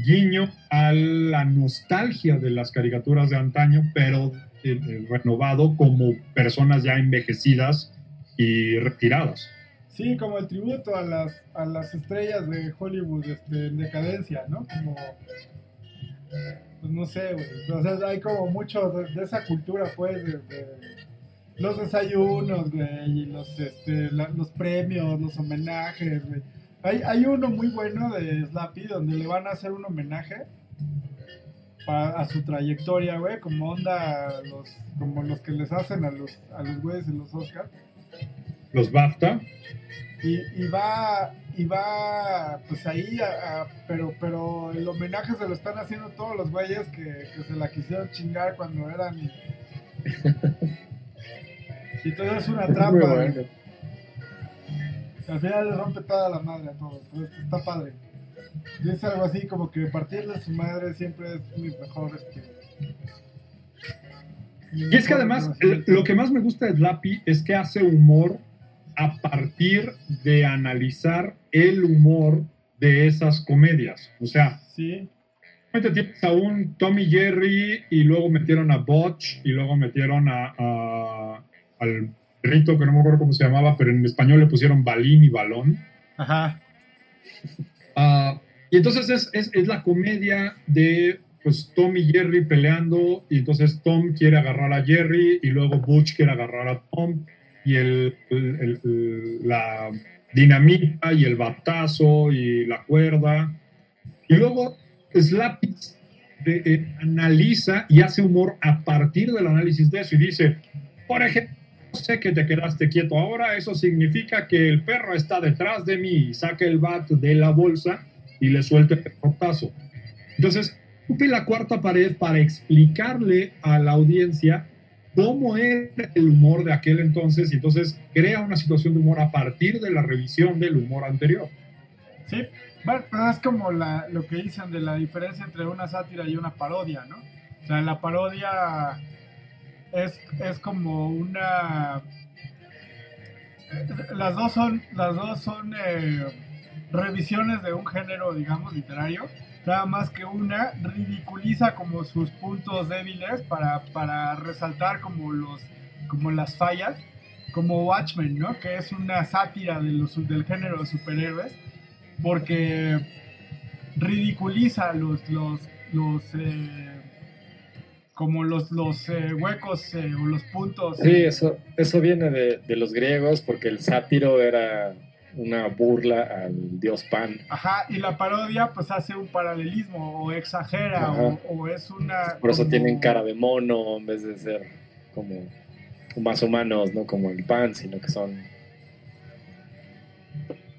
Speaker 3: guiño a la nostalgia de las caricaturas de antaño, pero eh, eh, renovado como personas ya envejecidas y retiradas.
Speaker 1: Sí, como el tributo a las, a las estrellas de Hollywood este, en decadencia, ¿no? Como, pues no sé, güey. Sea, hay como mucho de, esa cultura, pues, los desayunos, güey, y los, este, los premios, los homenajes. Hay, hay uno muy bueno de Slappy donde le van a hacer un homenaje a su trayectoria, güey, como onda los, como los que les hacen a los, a los güeyes en los Oscars.
Speaker 3: Los BAFTA.
Speaker 1: Y, y, va, y va, pues ahí, pero, pero el homenaje se lo están haciendo todos los güeyes que, se la quisieron chingar cuando eran. y entonces es una trampa. Al final le rompe toda la madre a todos. está padre. Es algo así como que partirle a su madre siempre es muy mejor. Este,
Speaker 3: y es que además, lo que más me gusta de Slappy es que hace humor a partir de analizar el humor de esas comedias. O sea,
Speaker 1: sí.
Speaker 3: tienes a un Tommy Jerry y luego metieron a Botch y luego metieron a, al rito que no me acuerdo cómo se llamaba, pero en español le pusieron balín y balón.
Speaker 1: Ajá.
Speaker 3: Ah, y entonces es, la comedia de pues Tom y Jerry peleando y entonces Tom quiere agarrar a Jerry y luego Butch quiere agarrar a Tom y el, la dinamita y el batazo y la cuerda. Y luego Slappy eh, analiza y hace humor a partir del análisis de eso y dice, por ejemplo, sé que te quedaste quieto ahora, eso significa que el perro está detrás de mí y saca el bat de la bolsa y le suelta el portazo. Entonces, rompe la cuarta pared para explicarle a la audiencia cómo era el humor de aquel entonces y entonces crea una situación de humor a partir de la revisión del humor anterior.
Speaker 1: Sí, bueno, es como lo que dicen de la diferencia entre una sátira y una parodia, ¿no? O sea, la parodia es, es como una... Las dos son, las dos son eh, revisiones de un género, digamos, literario. Nada más que una ridiculiza como sus puntos débiles para, para resaltar como, los, como las fallas. Como Watchmen, ¿no? Que es una sátira de los, del género de superhéroes. Porque ridiculiza los, los, los eh, como los, los eh, huecos eh, o los puntos.
Speaker 2: Sí, eso, eso viene de, de, los griegos, porque el sátiro era una burla al dios Pan.
Speaker 1: Ajá, y la parodia pues hace un paralelismo, o exagera, o, es una...
Speaker 2: Por eso tienen cara de mono en vez de ser como más humanos, no como el Pan, sino que son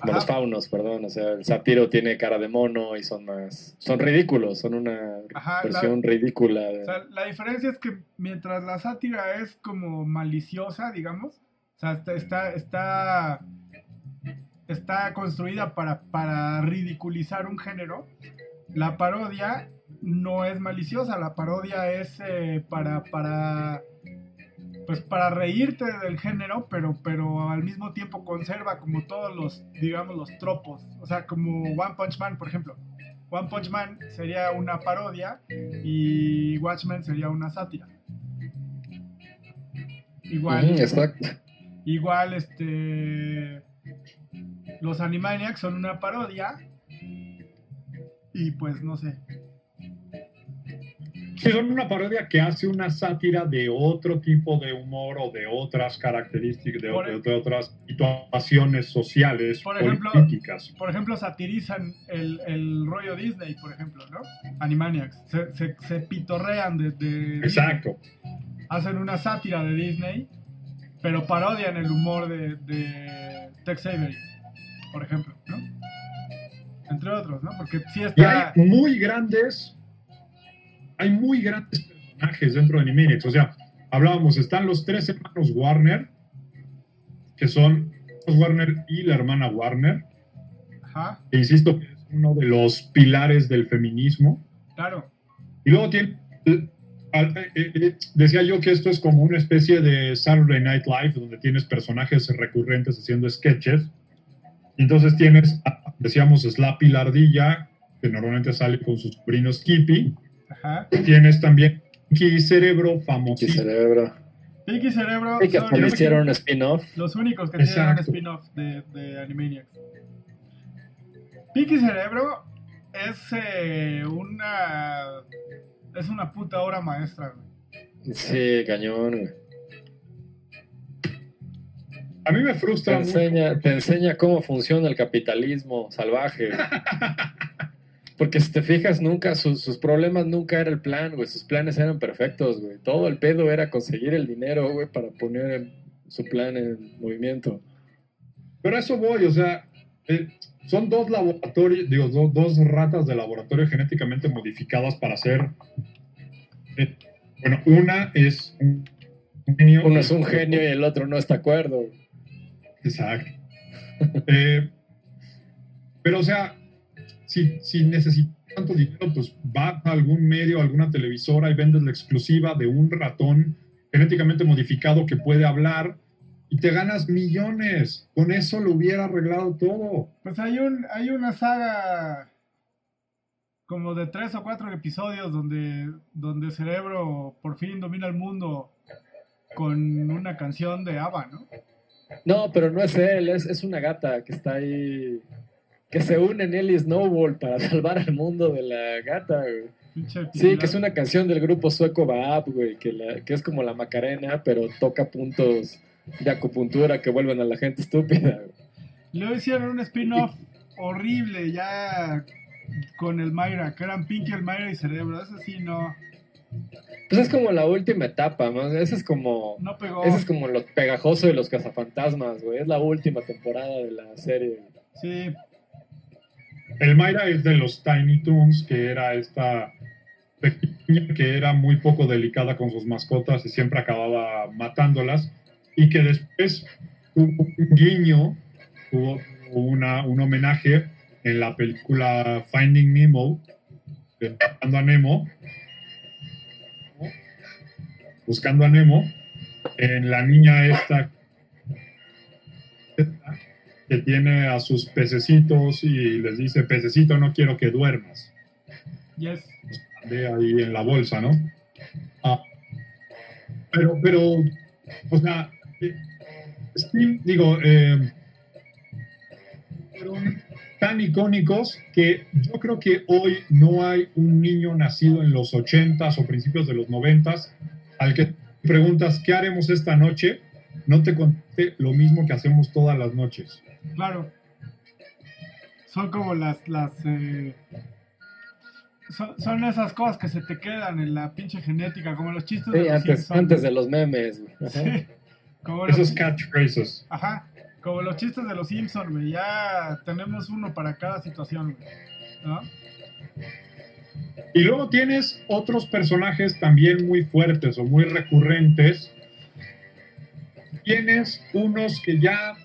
Speaker 2: como los faunos, perdón. O sea, el sátiro tiene cara de mono y son más. Son ridículos, son una versión ridícula.
Speaker 1: O sea, la diferencia es que mientras la sátira es como maliciosa, digamos, o sea, está, está, está, construida para, para ridiculizar un género, la parodia no es maliciosa, la parodia es eh, para, para pues para reírte del género, pero, pero al mismo tiempo conserva como todos los, digamos, los tropos. O sea, como One Punch Man, por ejemplo. One Punch Man sería una parodia y Watchmen sería una sátira. Igual.
Speaker 2: exacto.
Speaker 1: Igual, este. Los Animaniacs son una parodia. Y pues no sé.
Speaker 3: Sí, son una parodia que hace una sátira de otro tipo de humor o de otras características, de, otras situaciones sociales,
Speaker 1: por ejemplo,
Speaker 3: políticas.
Speaker 1: Por ejemplo, satirizan el, el, rollo Disney, por ejemplo, ¿no? Animaniacs. Se, se, pitorrean de,
Speaker 3: Exacto.
Speaker 1: Hacen una sátira de Disney, pero parodian el humor de, de Tex Avery, por ejemplo, ¿no? Entre otros, ¿no? Porque sí está...
Speaker 3: Y hay muy grandes hay muy grandes personajes dentro de Animaniacs. O sea, hablábamos, están los tres hermanos Warner, que son Warner y la hermana Warner.
Speaker 1: Ajá.
Speaker 3: Que insisto, que es uno de los pilares del feminismo.
Speaker 1: Claro.
Speaker 3: Y luego tiene. eh, eh, eh, decía yo que esto es como una especie de Saturday Night Live, donde tienes personajes recurrentes haciendo sketches. Entonces tienes, ah, decíamos, Slappy la ardilla, que normalmente sale con su sobrino Skippy.
Speaker 1: Ajá.
Speaker 3: Tienes también Pinky Cerebro,
Speaker 2: Sí,
Speaker 3: famosísimo.
Speaker 2: cerebro.
Speaker 1: Pinky Cerebro
Speaker 2: Y que
Speaker 1: son
Speaker 2: hicieron un spin-off.
Speaker 1: los únicos que tienen un spin-off de, de Animaniacs. Pinky Cerebro es eh, una. Es una puta obra maestra, güey.
Speaker 2: Sí, cañón, güey.
Speaker 3: A mí me frustra
Speaker 2: enseña, te enseña cómo funciona el capitalismo salvaje. Porque si te fijas, nunca, sus, sus problemas nunca era el plan, güey. Sus planes eran perfectos, güey. Todo el pedo era conseguir el dinero, güey, para poner en- su plan en movimiento.
Speaker 3: Pero a eso voy, o sea, eh, son dos laboratorios, digo, do- dos ratas de laboratorio genéticamente modificadas para hacer. eh, bueno, una es un genio.
Speaker 2: Uno es un genio y el otro no está de acuerdo. güey.
Speaker 3: Exacto. Eh, pero, o sea, si, si necesitas tanto dinero, pues vas a algún medio, a alguna televisora y vendes la exclusiva de un ratón genéticamente modificado que puede hablar y te ganas millones. Con eso lo hubiera arreglado todo.
Speaker 1: Pues hay un hay una saga como de tres o cuatro episodios donde donde Cerebro por fin domina el mundo con una canción de ABBA, ¿no?
Speaker 2: No, pero no es él, es, es una gata que está ahí. Que se une en él y Snowball para salvar al mundo de la gata, güey. Sí, que es una canción del grupo sueco Baab, güey, que, la- que es como la Macarena, pero toca puntos de acupuntura que vuelven a la gente estúpida. güey.
Speaker 1: Luego hicieron un spin-off horrible ya con el Mayra, que eran Pinky, el Mayra y Cerebro. Eso sí no,
Speaker 2: Pues es como la última etapa, más. Ese es como.
Speaker 1: no pegó.
Speaker 2: Ese es como lo pegajoso de los cazafantasmas, güey. Es la última temporada de la serie.
Speaker 1: Sí,
Speaker 3: El Mayra es de los Tiny Toons, que era esta pequeña que era muy poco delicada con sus mascotas y siempre acababa matándolas. Y que después tuvo un guiño, tuvo una, un homenaje en la película Finding Nemo, de Buscando a Nemo. Buscando a Nemo, en la niña esta que tiene a sus pececitos y les dice, pececito, no quiero que duermas.
Speaker 1: yes.
Speaker 3: De ahí en la bolsa, ¿no? Ah, pero, pero, o sea, eh, Steve, digo, eh, fueron tan icónicos que yo creo que hoy no hay un niño nacido en los 80s o principios de los 90s al que preguntas, ¿qué haremos esta noche? No te conteste lo mismo que hacemos todas las noches.
Speaker 1: Claro. Son como las, las eh, son, son esas cosas que se te quedan en la pinche genética, como los chistes de los
Speaker 2: antes,
Speaker 1: Simpsons.
Speaker 2: antes de los memes.
Speaker 1: Sí, como los,
Speaker 3: Esos catchphrases.
Speaker 1: ajá, como los chistes de los Simpsons, güey. Ya tenemos uno para cada situación, güey. ¿No?
Speaker 3: Y luego tienes otros personajes también muy fuertes o muy recurrentes. Tienes unos que ya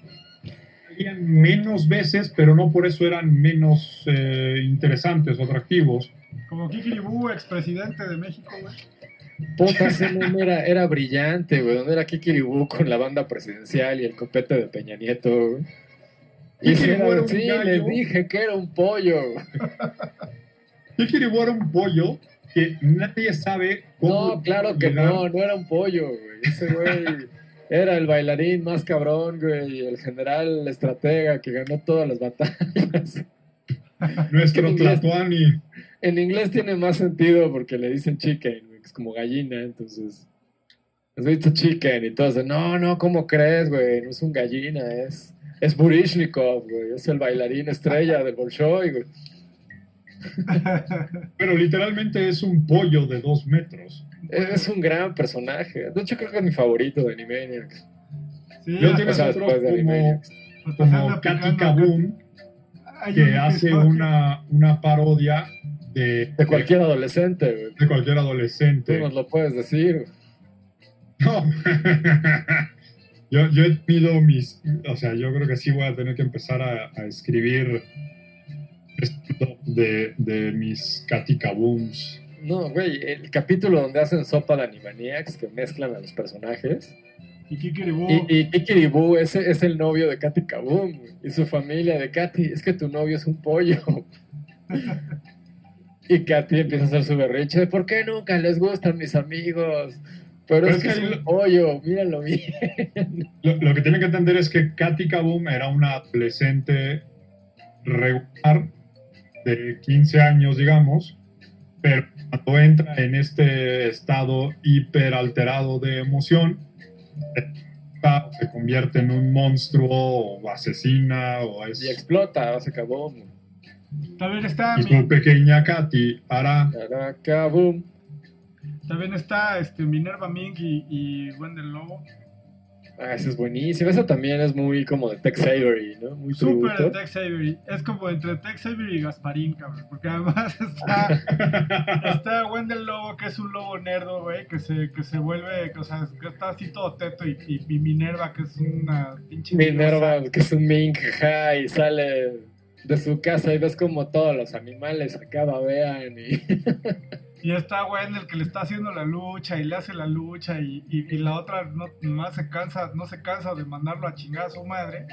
Speaker 3: salían menos veces, pero no por eso eran menos eh, interesantes o atractivos.
Speaker 1: Como Kikiribú, expresidente de México, güey.
Speaker 2: Puta, ese meme era, era brillante, güey. Donde era Kikiribú con la banda presidencial y el copete de Peña Nieto, güey. Y sí,
Speaker 3: Kikiribú era un
Speaker 2: sí,
Speaker 3: gallo.
Speaker 2: les dije que era un pollo. güey.
Speaker 3: Kikiribú era un pollo que nadie sabe cómo.
Speaker 2: No, claro que
Speaker 3: llegar.
Speaker 2: no, no era un pollo, güey. Ese güey era el bailarín más cabrón, güey, el general estratega que ganó todas las batallas.
Speaker 3: Nuestro. Tlatuani.
Speaker 2: En inglés tiene más sentido porque le dicen chicken, güey, que es como gallina, entonces. ¿Has visto chicken? Y todos de, no, no, ¿cómo crees, güey? No es un gallina, es, es Burishnikov, güey. Es el bailarín estrella del Bolshoi, güey.
Speaker 3: Pero literalmente es un pollo de dos metros.
Speaker 2: Es, un gran personaje. De hecho, creo que es mi favorito de Animaniacs.
Speaker 1: Sí,
Speaker 3: Yo
Speaker 1: hasta-
Speaker 3: tienes
Speaker 2: O sea,
Speaker 3: otros
Speaker 2: después de
Speaker 3: como, como Katy Kaboom, que
Speaker 1: un
Speaker 3: hace una, una parodia de,
Speaker 2: De cualquier adolescente, güey.
Speaker 3: de cualquier
Speaker 2: Tú
Speaker 3: adolescente.
Speaker 2: nos lo puedes decir.
Speaker 3: No. yo, yo he tenido mis. O sea, yo creo que sí voy a tener que empezar a, a escribir de, de mis Katika Booms.
Speaker 2: No, güey, el capítulo donde hacen sopa de Animaniacs que mezclan a los personajes.
Speaker 1: Y Kikiribú.
Speaker 2: Y, y Kikiribú es, es el novio de Katy Kaboom. Y su familia de Katy, es que tu novio es un pollo. y Katy empieza a hacer su berrinche de ¿por qué nunca les gustan mis amigos? Pero,
Speaker 3: Pero
Speaker 2: es
Speaker 3: es
Speaker 2: que
Speaker 3: que
Speaker 2: es
Speaker 3: lo-
Speaker 2: un pollo, míralo bien.
Speaker 3: Lo, lo que tienen que entender es que Katy Kaboom era una adolescente regular de 15 años, digamos, pero cuando entra en este estado hiper alterado de emoción, se convierte en un monstruo o asesina o es...
Speaker 2: Y explota, hace Kaboom.
Speaker 1: También está,
Speaker 3: Y
Speaker 1: mi-
Speaker 3: su pequeña Katy hará...
Speaker 1: También está este, Minerva Ming y, y Wendell Lobo.
Speaker 2: Ah, ese es buenísimo. Eso también es muy como de Tex Avery, ¿no? Muy
Speaker 1: Super de. Tex Avery. Es como entre Tex Avery y Gasparín, cabrón. Porque además está, está Wendell Lobo, que es un lobo nerdo, güey, que se, que se vuelve, que, o sea, que está así todo teto. Y, y- y Minerva, que es una pinche.
Speaker 2: Minerva, que es un mink, ajá, y sale de su casa y ves como todos los animales acá babean y...
Speaker 1: Y está Wendell que le está haciendo la lucha y le hace la lucha y, y- y la otra no, no se cansa, no se cansa de mandarlo a chingar a su madre.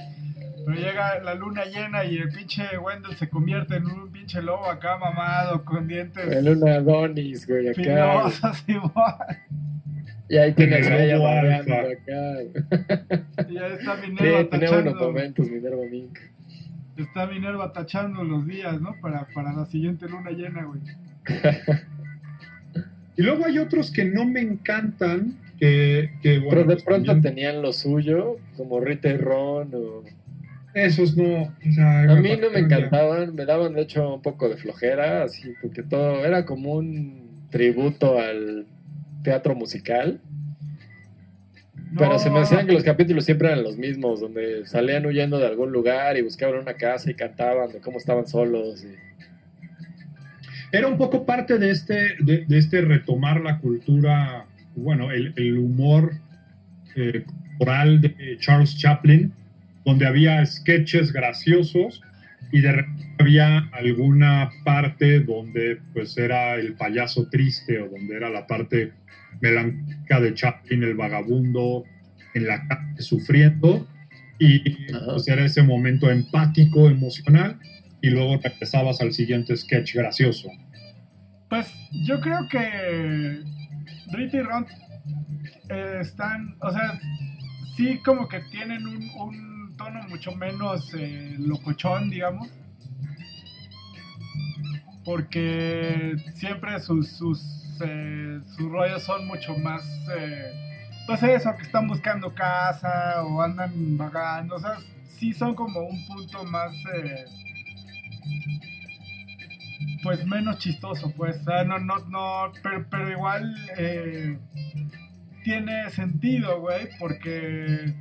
Speaker 1: Pero llega la luna llena y el pinche Wendell se convierte en un pinche lobo acá mamado con dientes
Speaker 2: en una Adonis, güey, acá.
Speaker 1: filosos y
Speaker 2: Y ahí tienes
Speaker 3: El
Speaker 2: a ella
Speaker 3: alfa.
Speaker 2: acá.
Speaker 1: Y ya está
Speaker 2: Sí,
Speaker 1: Minerva
Speaker 2: buenos
Speaker 1: tachando,
Speaker 2: momentos, Minerva Mink.
Speaker 1: está Minerva tachando los días, ¿no? Para, para la siguiente luna llena, güey.
Speaker 3: Y luego hay otros que no me encantan, que, que, bueno,
Speaker 2: Pero de
Speaker 3: pues
Speaker 2: pronto
Speaker 3: también
Speaker 2: tenían lo suyo, como Rita y Ron o...
Speaker 3: esos no... o sea,
Speaker 2: A mí no me
Speaker 3: ya-
Speaker 2: encantaban, me daban de hecho un poco de flojera, así, porque todo era como un tributo al teatro musical. Pero se me hacían que los capítulos siempre eran los mismos, donde salían huyendo de algún lugar y buscaban una casa y cantaban de cómo estaban solos. y-
Speaker 3: Era un poco parte de este, de, de este retomar la cultura, bueno, el, el humor eh, corporal de Charles Chaplin, donde había sketches graciosos y de repente había alguna parte donde pues era el payaso triste o donde era la parte melancólica de Chaplin, el vagabundo en la calle sufriendo y pues era ese momento empático, emocional y luego regresabas al siguiente sketch gracioso.
Speaker 1: Pues yo creo que Rita y Ron eh, están, o sea, sí como que tienen un, tono mucho menos eh, locochón, digamos. Porque siempre sus, sus, eh, sus rollos son mucho más, pues eso, que están buscando casa o andan vagando, o sea, sí son como un punto más... pues menos chistoso, pues. O no, no, no, pero, pero igual eh, tiene sentido, güey, porque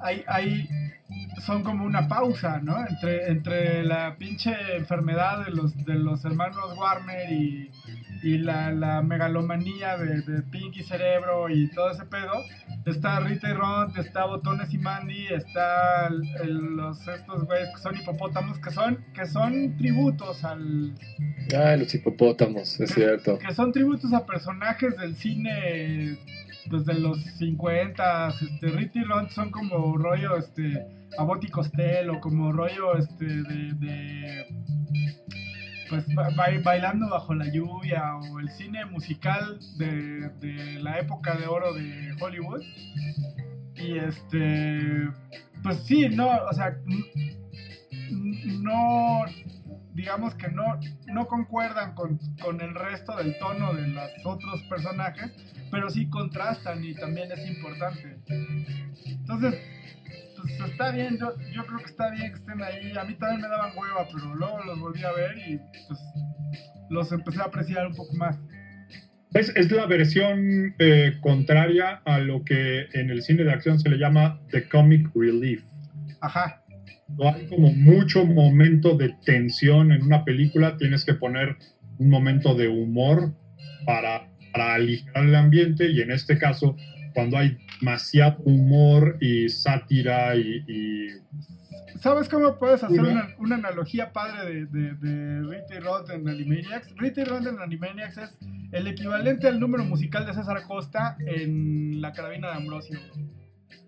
Speaker 1: hay, hay, son como una pausa, ¿no? Entre, entre la pinche enfermedad de los, de los hermanos Warner y, y la, la megalomanía de, de Pinky Cerebro y todo ese pedo. Está Rita y Ron, está Botones y Mandy, está el- el- los, estos güeyes que son hipopótamos, que son, que son tributos al,
Speaker 2: Ah, los hipopótamos, es cierto.
Speaker 1: que son tributos a personajes del cine desde los 50 este Rita y Ron son como rollo este Abbott y Costello como rollo este de, de, pues ba- ba- bailando bajo la lluvia o el cine musical de, de la época de oro de Hollywood y este pues sí no o sea no digamos que no, no concuerdan con, con el resto del tono de los otros personajes, pero sí contrastan y también es importante. Entonces, pues está bien, yo, yo creo que está bien que estén ahí. A mí también me daban hueva, pero luego los volví a ver y pues los empecé a apreciar un poco más.
Speaker 3: Es, es la versión eh, contraria a lo que en el cine de acción se le llama the comic relief.
Speaker 1: Ajá,
Speaker 3: No hay como mucho momento de tensión en una película, tienes que poner un momento de humor para, para aligerar el ambiente y en este caso cuando hay demasiado humor y sátira y, y
Speaker 1: ¿Sabes cómo puedes hacer una, una analogía padre de, de, de Rita y Rod en Animaniacs? Rita y Rod en Animaniacs es el equivalente al número musical de César Costa en La Carabina de Ambrosio.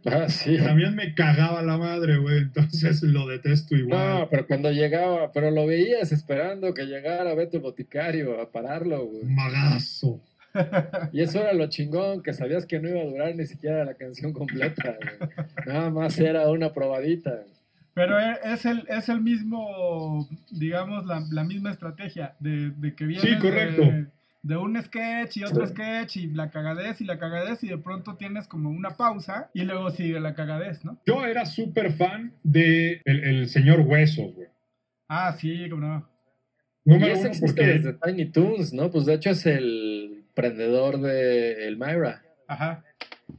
Speaker 2: Ah, sí.
Speaker 3: También me cagaba la madre, güey, entonces lo detesto igual.
Speaker 2: No, pero cuando llegaba, pero lo veías esperando que llegara Beto el Boticario a pararlo, güey.
Speaker 3: Magazo.
Speaker 2: Y eso era lo chingón, que sabías que no iba a durar ni siquiera la canción completa, güey. Nada más era una probadita.
Speaker 1: Pero e, es el, es el mismo, digamos, la, la misma estrategia de, de que viene
Speaker 3: Sí, correcto.
Speaker 1: de, de un sketch y otro sketch y la cagadez y la cagadez y de pronto tienes como una pausa y luego sigue la cagadez, ¿no?
Speaker 3: Yo era súper fan de el, el señor Huesos, güey.
Speaker 1: Ah, sí, como no.
Speaker 2: Y
Speaker 3: Número
Speaker 2: ese
Speaker 3: uno
Speaker 2: existe
Speaker 3: porque
Speaker 2: desde Tiny Toons, ¿no? Pues de hecho es el prendedor de Elmira,
Speaker 1: Ajá.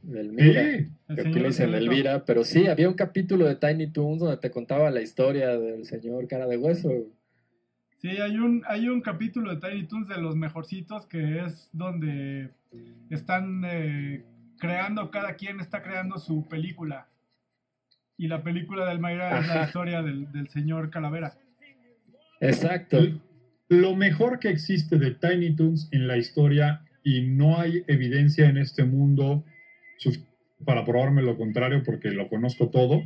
Speaker 2: del
Speaker 3: Sí.
Speaker 1: El
Speaker 2: que le dicen. Elvira, pero sí, había un capítulo de Tiny Toons donde te contaba la historia del señor cara de hueso.
Speaker 1: Sí, hay un, hay un capítulo de Tiny Toons de los mejorcitos que es donde están eh, creando, cada quien está creando su película. Y la película del Mayra es la historia del, del señor Calavera.
Speaker 2: Exacto.
Speaker 3: lo mejor que existe de Tiny Toons en la historia y no hay evidencia en este mundo para probarme lo contrario porque lo conozco todo,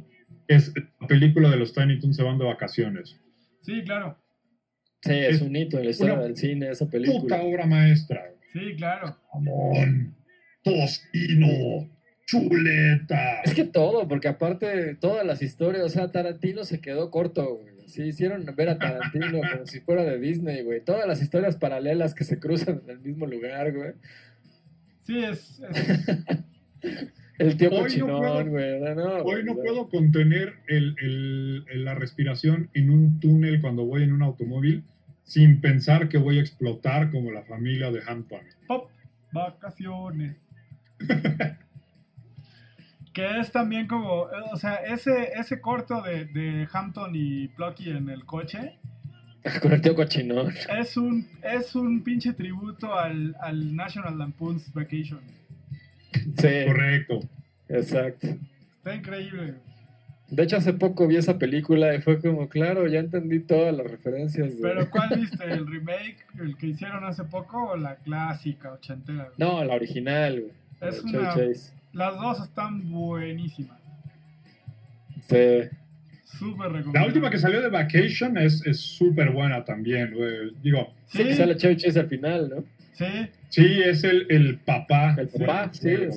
Speaker 3: es la película de los Tiny Toons se van de vacaciones.
Speaker 1: Sí, claro.
Speaker 2: Sí, es
Speaker 3: es
Speaker 2: un hito en la historia del cine, esa
Speaker 3: Puta
Speaker 2: película.
Speaker 3: obra maestra.
Speaker 1: Sí, claro.
Speaker 3: Jamón, tostino, chuleta.
Speaker 2: Es que todo, porque aparte todas las historias, o sea, Tarantino se quedó corto, güey. Sí, hicieron ver a Tarantino como si fuera de Disney, güey. Todas las historias paralelas que se cruzan en el mismo lugar, güey.
Speaker 1: Sí, es, es-
Speaker 2: El tío
Speaker 3: Hoy no
Speaker 2: cochinón,
Speaker 3: puedo-
Speaker 2: güey. No, no,
Speaker 3: Hoy no
Speaker 2: güey,
Speaker 3: puedo contener el- el- el- la respiración en un túnel cuando voy en un automóvil sin pensar que voy a explotar como la familia de Hampton.
Speaker 1: pop, vacaciones. que es también como, o sea, ese, ese corto de, de Hampton y Plucky en el coche
Speaker 2: Con el tío cochinón.
Speaker 1: es un, es un pinche tributo al, al National Lampoon's Vacation.
Speaker 2: Sí,
Speaker 3: Correcto.
Speaker 2: exacto.
Speaker 1: Está increíble.
Speaker 2: De hecho, hace poco vi esa película y fue como, claro, ya entendí todas las referencias. de-
Speaker 1: Pero ¿cuál viste? ¿El remake? ¿El que hicieron hace poco o la clásica ochentera?
Speaker 2: No, la original,
Speaker 1: Es una-
Speaker 2: Chase.
Speaker 1: Las dos están buenísimas.
Speaker 2: Sí.
Speaker 1: Súper recomendable.
Speaker 3: La última que salió de Vacation es es súper buena también, güey. Digo,
Speaker 2: Sí, que
Speaker 1: Sí,
Speaker 2: sale Chevy Chase al final, ¿no?
Speaker 1: sí,
Speaker 3: sí, es el, el papá.
Speaker 2: El papá, sí,
Speaker 3: digamos.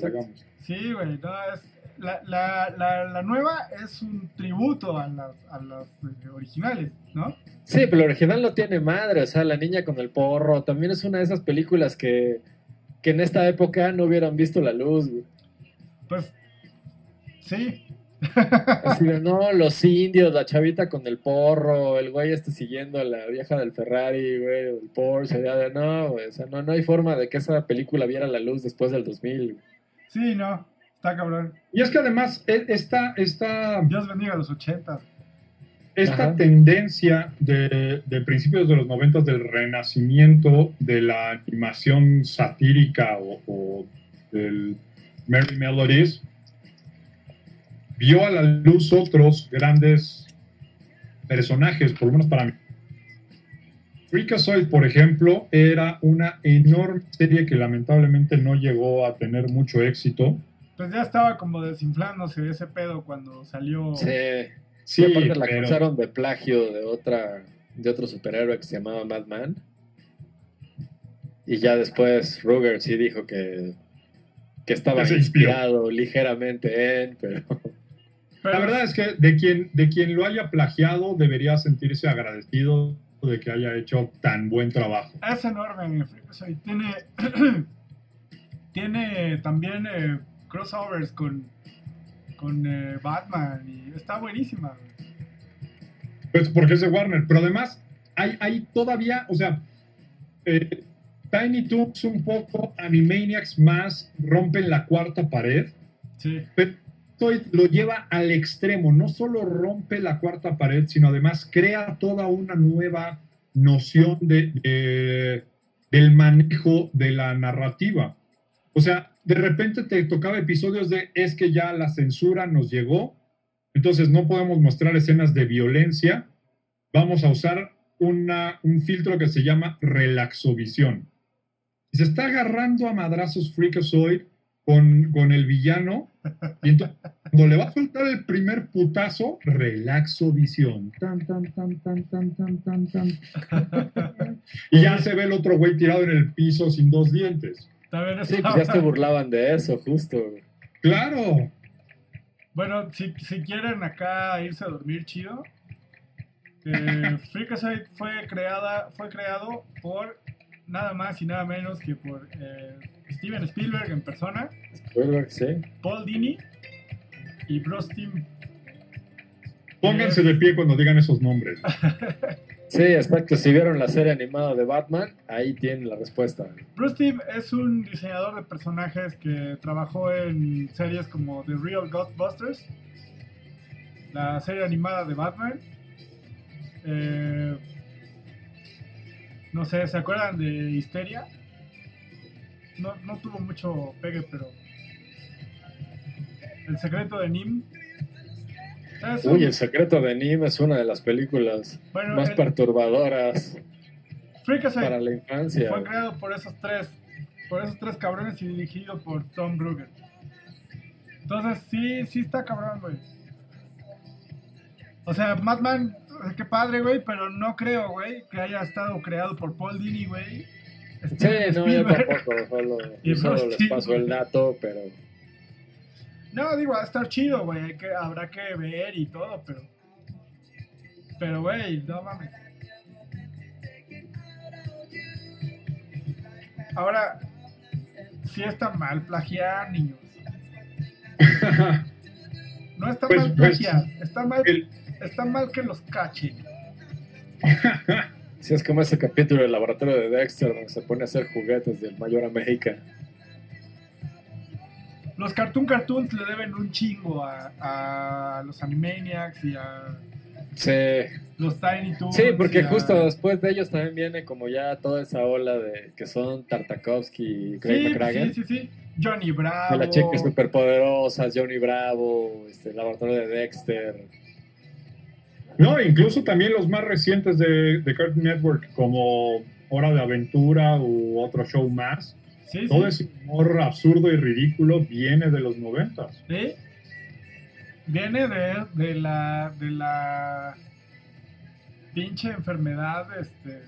Speaker 1: sí, güey. no, es- la, la, la, la nueva es un tributo a las, a las eh, originales, ¿no?
Speaker 2: Sí, pero el original no tiene madre, o sea, La niña con el porro, también es una de esas películas que, que en esta época no hubieran visto la luz, güey.
Speaker 1: Pues, sí.
Speaker 2: Así de, no, los indios, la chavita con el porro, el güey este siguiendo a la vieja del Ferrari, güey, el Porsche, ya de, no, güey, o sea, no, no hay forma de que esa película viera la luz después del 2000, güey.
Speaker 1: Sí, no. Está cabrón.
Speaker 3: Y es que además, e- esta, esta,
Speaker 1: Dios bendiga a los 80.
Speaker 3: esta
Speaker 2: Ajá.
Speaker 3: tendencia de, de principios de los 90 del renacimiento de la animación satírica o, o del Merry Melodies vio a la luz otros grandes personajes, por lo menos para mí. Freakazoid, por ejemplo, era una enorme serie que lamentablemente no llegó a tener mucho éxito.
Speaker 1: Pues ya estaba como desinflándose ese pedo cuando salió.
Speaker 2: Sí,
Speaker 3: Sí,
Speaker 2: aparte la
Speaker 3: pero-
Speaker 2: acusaron de plagio de otra, de otro superhéroe que se llamaba Madman. Y ya después Ruger sí dijo que, que estaba inspirado ligeramente en, pero
Speaker 1: Pero
Speaker 3: La verdad es que de quien, de quien lo haya plagiado debería sentirse agradecido de que haya hecho tan buen trabajo.
Speaker 1: es enorme. o sea, tiene, tiene también eh, crossovers con, con eh, Batman y está buenísima.
Speaker 3: Pues porque es de Warner, pero además hay, hay todavía, o sea, eh, Tiny Toons un poco, Animaniacs más, rompen la cuarta pared,
Speaker 1: Sí.
Speaker 3: pero lo lleva al extremo, no solo rompe la cuarta pared, sino además crea toda una nueva noción de, de- del manejo de la narrativa. O sea, de repente te tocaba episodios de es que ya la censura nos llegó, entonces no podemos mostrar escenas de violencia, vamos a usar una, un filtro que se llama relaxovisión. Y se está agarrando a madrazos Freakazoid con, con el villano, y entonces cuando le va a faltar el primer putazo, relaxovisión. Tan, tan, tan, tan, tan, tan, tan, tan. y ya se ve el otro güey tirado en el piso sin dos dientes.
Speaker 1: También
Speaker 2: Sí, pues ya se burlaban de eso, justo.
Speaker 3: Claro.
Speaker 1: Bueno, si, si quieren acá irse a dormir chido, eh, Freakazoid fue creada, fue creado por nada más y nada menos que por eh, Steven Spielberg en persona,
Speaker 2: Spielberg, sí.
Speaker 1: Paul Dini y Bruce Timm.
Speaker 3: Pónganse de pie cuando digan esos nombres.
Speaker 2: Sí, exacto. Si vieron la serie animada de Batman, ahí tienen la respuesta.
Speaker 1: Bruce Timm es un diseñador de personajes que trabajó en series como The Real Ghostbusters, la serie animada de Batman. Eh, no sé, ¿se acuerdan de Histeria? No, no tuvo mucho pegue, pero. El secreto de Nim.
Speaker 2: Uy, El secreto de Nim es una de las películas
Speaker 1: bueno,
Speaker 2: más
Speaker 1: el-
Speaker 2: perturbadoras
Speaker 1: Freakazoid
Speaker 2: para la infancia.
Speaker 1: Fue creado por esos tres, por esos tres cabrones y dirigido por Tom Brugger. Entonces sí, sí está cabrón, güey. O sea, Madman, eh, qué padre, güey, pero no creo, güey, que haya estado creado por Paul Dini, güey.
Speaker 2: Sí, no, yo tampoco. Solo,
Speaker 1: Y
Speaker 2: solo
Speaker 1: Bruce
Speaker 2: les paso el dato, pero.
Speaker 1: No, digo, va a estar chido, güey, que, habrá que ver y todo, pero... Pero, güey, no mames. Ahora, sí está mal plagiar, niños. No está
Speaker 3: Pues-
Speaker 1: mal
Speaker 3: pues,
Speaker 1: plagiar, está mal,
Speaker 3: el-
Speaker 1: está mal que los cachen.
Speaker 2: Sí, es como ese capítulo del laboratorio de Dexter donde se pone a hacer juguetes del Mayor América.
Speaker 1: Los Cartoon Cartoons le deben un chingo a, a los Animaniacs y a
Speaker 2: Sí,
Speaker 1: los Tiny Toons.
Speaker 2: sí porque
Speaker 1: a-
Speaker 2: justo después de ellos también viene como ya toda esa ola de que son Tartakovsky y Craig
Speaker 1: Sí,
Speaker 2: McCracken.
Speaker 1: sí, sí, sí. Johnny Bravo.
Speaker 2: De las chicas superpoderosas, Johnny Bravo, este, el laboratorio de Dexter.
Speaker 3: No, incluso también los más recientes de, de Cartoon Network, como Hora de Aventura u otro show más.
Speaker 1: Sí,
Speaker 3: Todo
Speaker 1: sí.
Speaker 3: ese humor absurdo y ridículo viene de los noventas.
Speaker 1: Sí. Viene de, de la de la pinche enfermedad este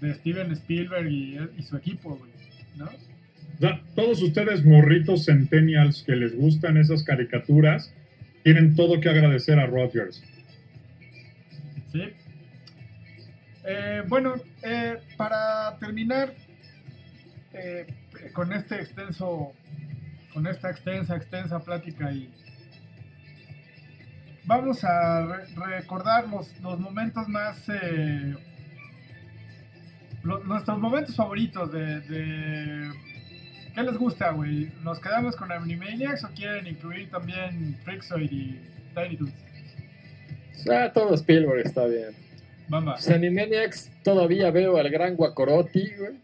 Speaker 1: de Steven Spielberg y, y su equipo, güey, ¿no?
Speaker 3: O sea, todos ustedes morritos centennials que les gustan esas caricaturas, tienen todo que agradecer a Rogers.
Speaker 1: Sí. Eh, bueno, eh, para terminar eh, con este extenso, con esta extensa, extensa plática y vamos a re- recordar los, los momentos más, eh, lo- nuestros momentos favoritos de- ¿qué les gusta, güey? ¿Nos quedamos con Animaniacs o quieren incluir también Freakazoid y Tiny Toons?
Speaker 2: Ah, todo Spielberg está bien.
Speaker 1: Bamba.
Speaker 2: Pues Animaniacs todavía veo al gran Guacorotti, güey.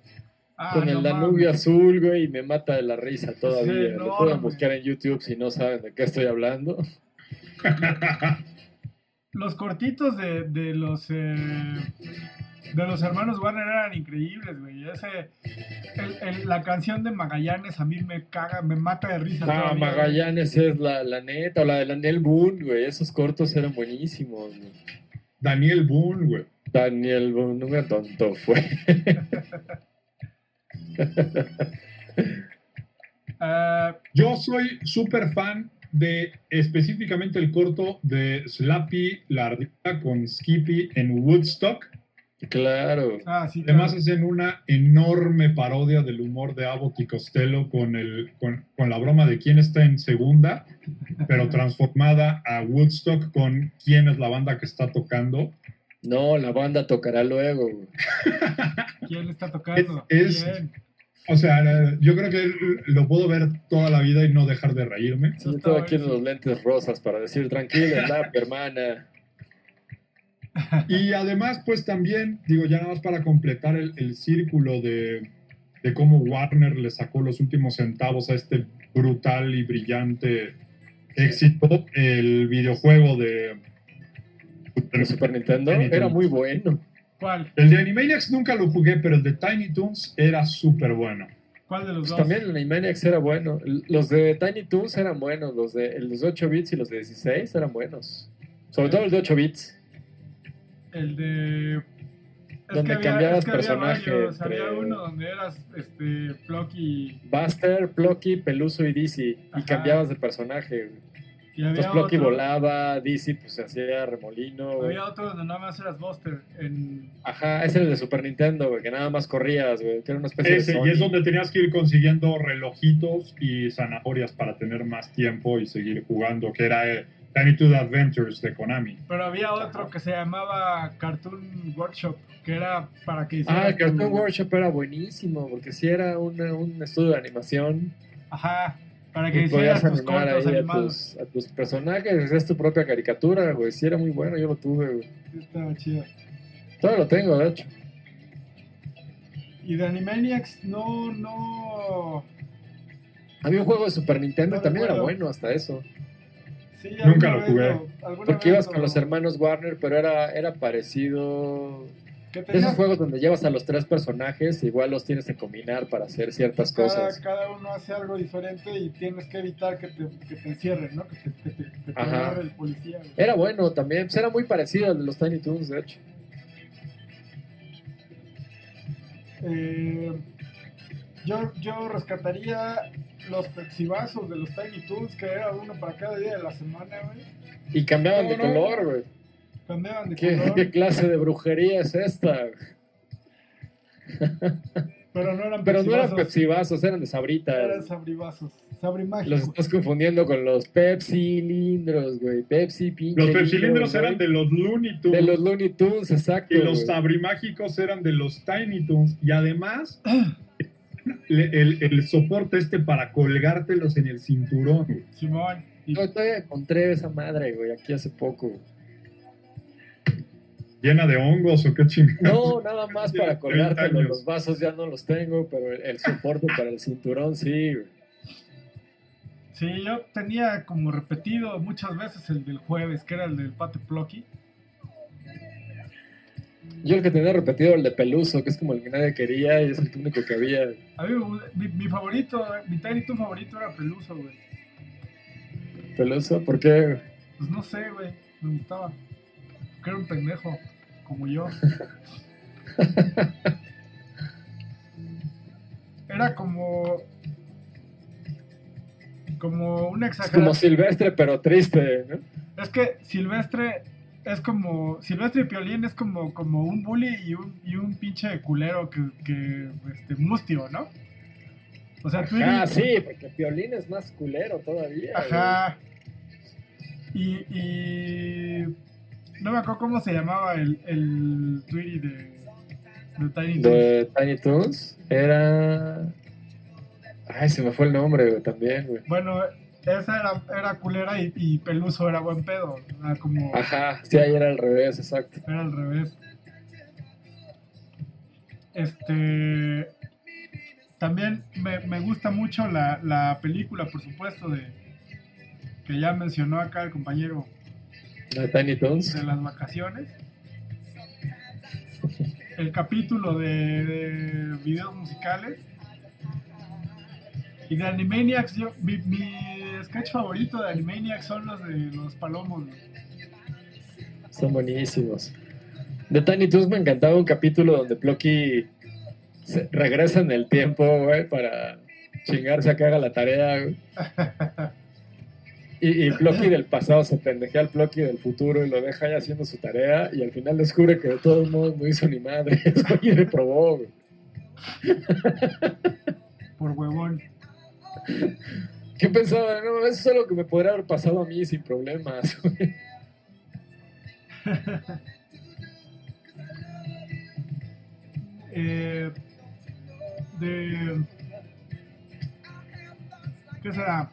Speaker 1: Ah,
Speaker 2: con el
Speaker 1: no
Speaker 2: Danubio
Speaker 1: mames.
Speaker 2: azul, güey, y me mata de la risa todavía.
Speaker 1: Sí,
Speaker 2: Lo pueden buscar en YouTube si no saben de qué estoy hablando.
Speaker 1: Los cortitos de, de los eh, de los hermanos Warner eran increíbles, güey. Ese, el- el- la canción de Magallanes a mí me caga, me mata de risa.
Speaker 2: Ah,
Speaker 1: todavía, güey.
Speaker 2: Magallanes es la, la neta, o la de Daniel Boone, güey. Esos cortos eran buenísimos. güey.
Speaker 3: Daniel Boone, güey.
Speaker 2: Daniel Boone, no me tonto fue.
Speaker 1: Ah,
Speaker 3: Yo soy súper fan de específicamente el corto de Slappy la ardilla con Skippy en Woodstock.
Speaker 2: Claro.
Speaker 1: ah, sí,
Speaker 3: Además
Speaker 1: claro.
Speaker 3: hacen una enorme parodia del humor de Abbott y Costello con, el, con, con la broma de quién está en segunda, pero transformada a Woodstock con quién es la banda que está tocando.
Speaker 2: No, la banda tocará luego. güey.
Speaker 1: ¿Quién está tocando?
Speaker 3: Es-. O sea, yo creo que lo puedo ver toda la vida y no dejar de reírme.
Speaker 2: Yo tengo aquí
Speaker 1: buenísimo.
Speaker 2: los lentes rosas para decir tranquila, la hermana.
Speaker 3: Y además, pues también, digo, ya nada más para completar el, el círculo de, de cómo Warner le sacó los últimos centavos a este brutal y brillante éxito, el videojuego de
Speaker 2: ¿De Super Nintendo?
Speaker 3: Tiny
Speaker 2: Era
Speaker 3: Toons.
Speaker 2: muy bueno.
Speaker 1: ¿Cuál?
Speaker 3: El de Animaniacs nunca lo jugué, pero el de Tiny Toons era súper bueno.
Speaker 1: ¿Cuál de los
Speaker 2: Pues
Speaker 1: dos?
Speaker 2: también el Animaniacs era bueno. Los de Tiny Toons eran buenos. Los de, los de 8 bits y los de 16 eran buenos. Sobre todo el de 8 bits.
Speaker 1: El de. Es
Speaker 2: Donde
Speaker 1: había,
Speaker 2: cambiabas
Speaker 1: es que había
Speaker 2: personaje
Speaker 1: varios.
Speaker 2: entre-
Speaker 1: Había uno donde eras este, Plucky
Speaker 2: Buster, Plucky, Peluso y Dizzy. Y cambiabas de personaje. güey.
Speaker 1: y había
Speaker 2: Entonces Plucky
Speaker 1: otro,
Speaker 2: volaba, Dizzy pues se hacía remolino. güey.
Speaker 1: había otro donde nada más eras Buster. En,
Speaker 2: Ajá, ese era el de Super Nintendo, güey, que nada más corrías, güey, que era una especie
Speaker 3: Ese,
Speaker 2: de
Speaker 3: y es donde tenías que ir consiguiendo relojitos y zanahorias para tener más tiempo y seguir jugando, que era eh, Tiny Toon Adventures de Konami.
Speaker 1: pero había otro que se llamaba Cartoon Workshop, que era para que
Speaker 2: Ah,
Speaker 1: hicieras
Speaker 2: el Cartoon
Speaker 1: tu-
Speaker 2: Workshop era buenísimo, porque sí era una- un estudio de animación
Speaker 1: Ajá, para que hicieras tus
Speaker 2: animar
Speaker 1: cortos
Speaker 2: ahí a
Speaker 1: animados.
Speaker 2: tus, a tus personajes, hacías tu propia caricatura, güey, sí era muy bueno, yo lo tuve, güey.
Speaker 1: Estaba chido.
Speaker 2: Todo lo tengo, de hecho.
Speaker 1: Y de Animaniacs, no, no.
Speaker 2: Había un juego de Super Nintendo
Speaker 1: No
Speaker 2: también era bueno hasta eso.
Speaker 1: Sí,
Speaker 3: Nunca lo jugué.
Speaker 2: Porque ibas
Speaker 1: lo-
Speaker 2: con los hermanos Warner, pero era, era parecido... De esos juegos donde llevas a los tres personajes, igual los tienes que combinar para hacer ciertas
Speaker 1: cada,
Speaker 2: cosas.
Speaker 1: cada uno hace algo diferente y tienes que evitar que te, que te encierren, ¿no? Que te, que te, que te
Speaker 2: Ajá.
Speaker 1: el policía.
Speaker 2: Era bueno también, pues era muy parecido al de los Tiny Toons, de hecho.
Speaker 1: Eh, yo, yo rescataría los pexibazos de los Tiny Toons, que era uno para cada día de la semana, güey.
Speaker 2: Y cambiaban
Speaker 3: No,
Speaker 2: de
Speaker 3: no.
Speaker 2: color, güey.
Speaker 1: Cambiaban de
Speaker 2: ¿Qué,
Speaker 1: color,
Speaker 2: qué clase de brujería es esta?
Speaker 1: pero no eran
Speaker 2: Pero no eran
Speaker 1: pepsibazos,
Speaker 2: pepsibazos, eran de sabrita.
Speaker 1: eran sabribazos. Sabrimágicos.
Speaker 2: Los estás confundiendo con los Pepsi cilindros, güey. Pepsi pinche.
Speaker 3: Los pepsilindros eran de los Looney Tunes.
Speaker 2: De los Looney Tunes, exacto.
Speaker 3: y los
Speaker 2: güey.
Speaker 3: sabrimágicos eran de los Tiny Toons. Y además, el, el soporte este para colgártelos en el cinturón. güey.
Speaker 1: Simón.
Speaker 2: Yo todavía encontré esa madre, güey, aquí hace poco.
Speaker 3: Llena de hongos o qué chingados.
Speaker 2: No, nada más para
Speaker 3: 30
Speaker 2: colgártelo.
Speaker 3: años.
Speaker 2: Los vasos ya no los tengo, pero el, el soporte para el cinturón sí, güey.
Speaker 1: Sí, yo tenía como repetido muchas veces el del jueves, que era el del Pate Plucky.
Speaker 2: Yo el que tenía repetido el de Peluso, que es como el que nadie quería y es el único que había.
Speaker 1: A mí mi, mi favorito, mi Toon favorito era Peluso, güey.
Speaker 2: Peluso, ¿por qué?
Speaker 1: Pues no sé, güey, me gustaba. Que era un pendejo, como yo. Era como. Como una
Speaker 2: Es como
Speaker 1: exageración.
Speaker 2: silvestre, pero triste, ¿no?
Speaker 1: Es que Silvestre es como. Silvestre y Piolín es como, como un bully y un, y un pinche culero que. que este, mustio, ¿no? O sea, tú
Speaker 2: Ah, sí, porque Piolín es más culero todavía.
Speaker 1: Ajá. Y, y. No me acuerdo cómo se llamaba el, el Tweety de, de Tiny. Toons.
Speaker 2: De Tiny Toons era. Ay, se me fue el nombre, güey, también, güey.
Speaker 1: Bueno, esa era, era culera y, y Peluso era buen pedo. Era como.
Speaker 2: Ajá, sí, ahí era al revés, exacto.
Speaker 1: Era al revés. Este. También me, me gusta mucho la, la película, por supuesto, de que ya mencionó acá el compañero
Speaker 2: De Tiny Toons.
Speaker 1: de las vacaciones. El capítulo de, de videos musicales. Y de Animaniacs, yo, mi, mi sketch favorito de Animaniacs son los de los palomos. güey.
Speaker 2: Son buenísimos. De Tiny Toons me encantaba un capítulo donde Plucky se- regresa en el tiempo, güey, para chingarse a que haga la tarea, güey. Y, y Plucky del pasado se pendejea al Plucky del futuro y lo deja ahí haciendo su tarea y al final descubre que de todos modos no hizo ni madre. y reprobó, güey.
Speaker 1: Por huevón.
Speaker 2: ¿Qué pensaba? No, eso es algo que me podría haber pasado a mí sin problemas.
Speaker 1: Eh, de. ¿Qué será?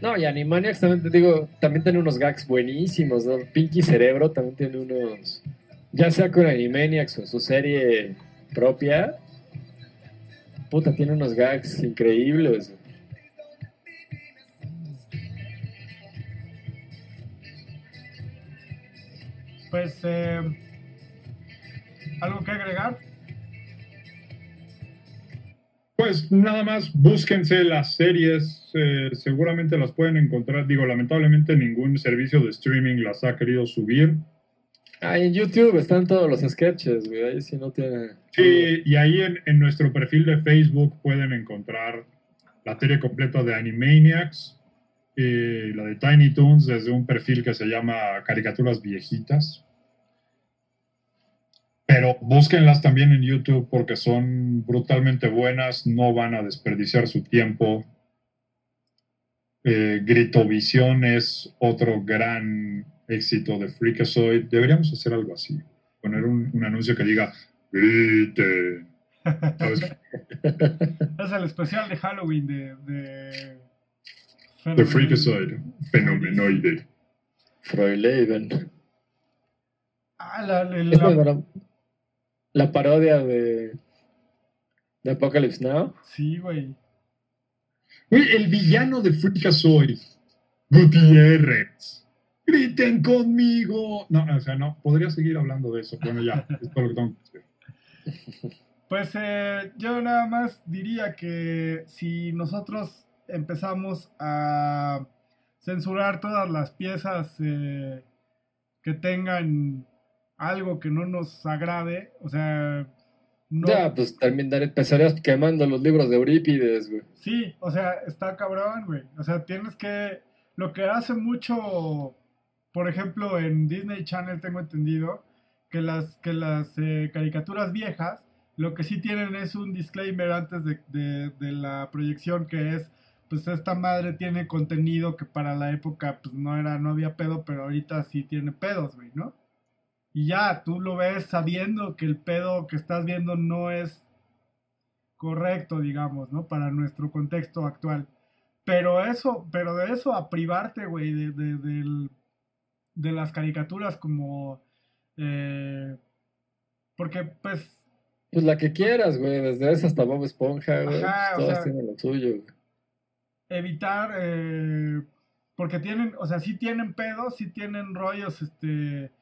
Speaker 2: No, y Animaniacs también te digo, también tiene unos gags buenísimos, ¿no? Pinky Cerebro también tiene unos, ya sea con Animaniacs o su serie propia, Puta, tiene unos gags increíbles.
Speaker 1: Pues, eh, ¿algo que agregar?
Speaker 3: Pues nada más, búsquense las series, eh, seguramente las pueden encontrar. Digo, lamentablemente ningún servicio de streaming las ha querido subir.
Speaker 2: Ah, en YouTube están todos los sketches, güey. Ahí sí no tiene.
Speaker 3: Sí, y ahí en, en nuestro perfil de Facebook pueden encontrar la serie completa de Animaniacs y la de Tiny Toons desde un perfil que se llama Caricaturas Viejitas. Pero búsquenlas también en YouTube porque son brutalmente buenas, no van a desperdiciar su tiempo. Eh, Gritovisión es otro gran éxito de Freakazoid. Deberíamos hacer algo así. Poner un, un anuncio que diga Grite.
Speaker 1: Es el especial de Halloween de... de...
Speaker 3: The Freakazoid. Fenomenoide.
Speaker 2: Freuleven.
Speaker 1: Ah, la, la-
Speaker 2: Esa es
Speaker 1: la-
Speaker 2: la, la parodia de, de Apocalypse Now.
Speaker 1: Sí, güey.
Speaker 3: Güey, el villano de Freakazoid. Gutiérrez. Griten conmigo. No, o sea, no. Podría seguir hablando de eso. Bueno, ya. Es todo lo que tengo que decir.
Speaker 1: Pues eh, yo nada más diría que si nosotros empezamos a censurar todas las piezas eh, que tengan algo que no nos agrade, o sea, no,
Speaker 2: Ya, pues también dar- empezarías quemando los libros de Eurípides, güey.
Speaker 1: sí, o sea, está cabrón, güey. O sea, tienes que, lo que hace mucho, por ejemplo, en Disney Channel tengo entendido que las, que las eh, caricaturas viejas, lo que sí tienen es un disclaimer antes de, de- la proyección que es, pues esta madre tiene contenido que para la época pues no era, no había pedo, pero ahorita sí tiene pedos, güey, ¿no? Y ya, tú lo ves sabiendo que el pedo que estás viendo no es correcto, digamos, ¿no? Para nuestro contexto actual. Pero eso, pero de eso a privarte, güey, de, de, de las caricaturas como... eh, porque, pues,
Speaker 2: Pues la que quieras, güey. Desde esa hasta Bob Esponja, güey.
Speaker 1: Ajá,
Speaker 2: pues todas
Speaker 1: sea-
Speaker 2: tienen lo suyo, güey.
Speaker 1: evitar, eh, porque tienen, o sea, sí tienen pedos, sí tienen rollos, este,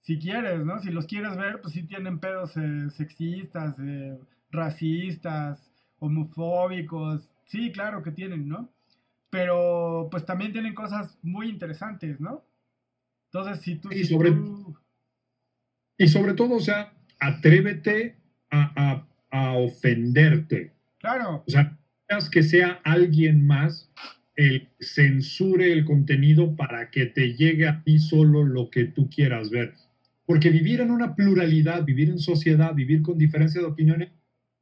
Speaker 1: si quieres, ¿no? Si los quieres ver, pues sí tienen pedos eh, sexistas, eh, racistas, homofóbicos, sí, claro que tienen, ¿no? Pero pues también tienen cosas muy interesantes, ¿no? Entonces, si tú...
Speaker 3: Y sobre- Y sobre todo, o sea, atrévete a, a- a ofenderte.
Speaker 1: Claro,
Speaker 3: O sea, que sea alguien más el censure el contenido para que te llegue a ti solo lo que tú quieras ver. Porque vivir en una pluralidad, vivir en sociedad, vivir con diferencia de opiniones,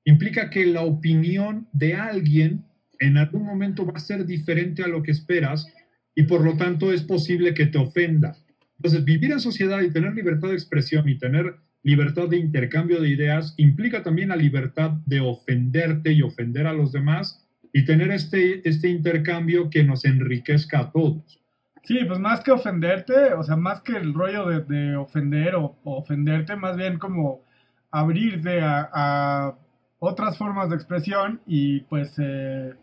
Speaker 3: implica que la opinión de alguien en algún momento va a ser diferente a lo que esperas y por lo tanto es posible que te ofenda. Entonces, vivir en sociedad y tener libertad de expresión y tener libertad de intercambio de ideas implica también la libertad de ofenderte y ofender a los demás y tener este, este intercambio que nos enriquezca a todos.
Speaker 1: Sí, pues más que ofenderte, o sea, más que el rollo de, de ofender o, o ofenderte, más bien como abrirte a, a otras formas de expresión y pues eh,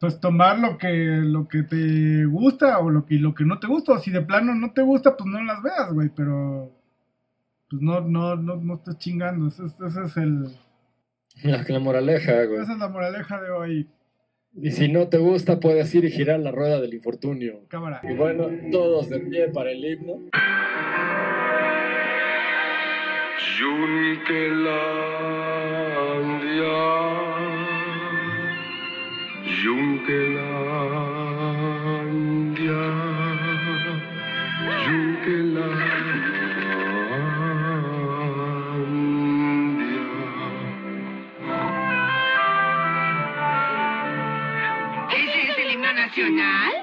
Speaker 1: pues tomar lo que lo que te gusta o lo que lo que no te gusta, o si de plano no te gusta, pues no las veas, güey, pero pues no no no, no estés chingando, ese, es- ese es el
Speaker 2: La, la moraleja, güey.
Speaker 1: esa es la moraleja de hoy,
Speaker 2: Y si no te gusta, puedes ir y girar la rueda del infortunio.
Speaker 1: cámara.
Speaker 2: Y bueno, todos de pie para el himno.
Speaker 4: Junkelandia, Junkelandia, Junkelandia.
Speaker 5: ¿Ese es el himno nacional?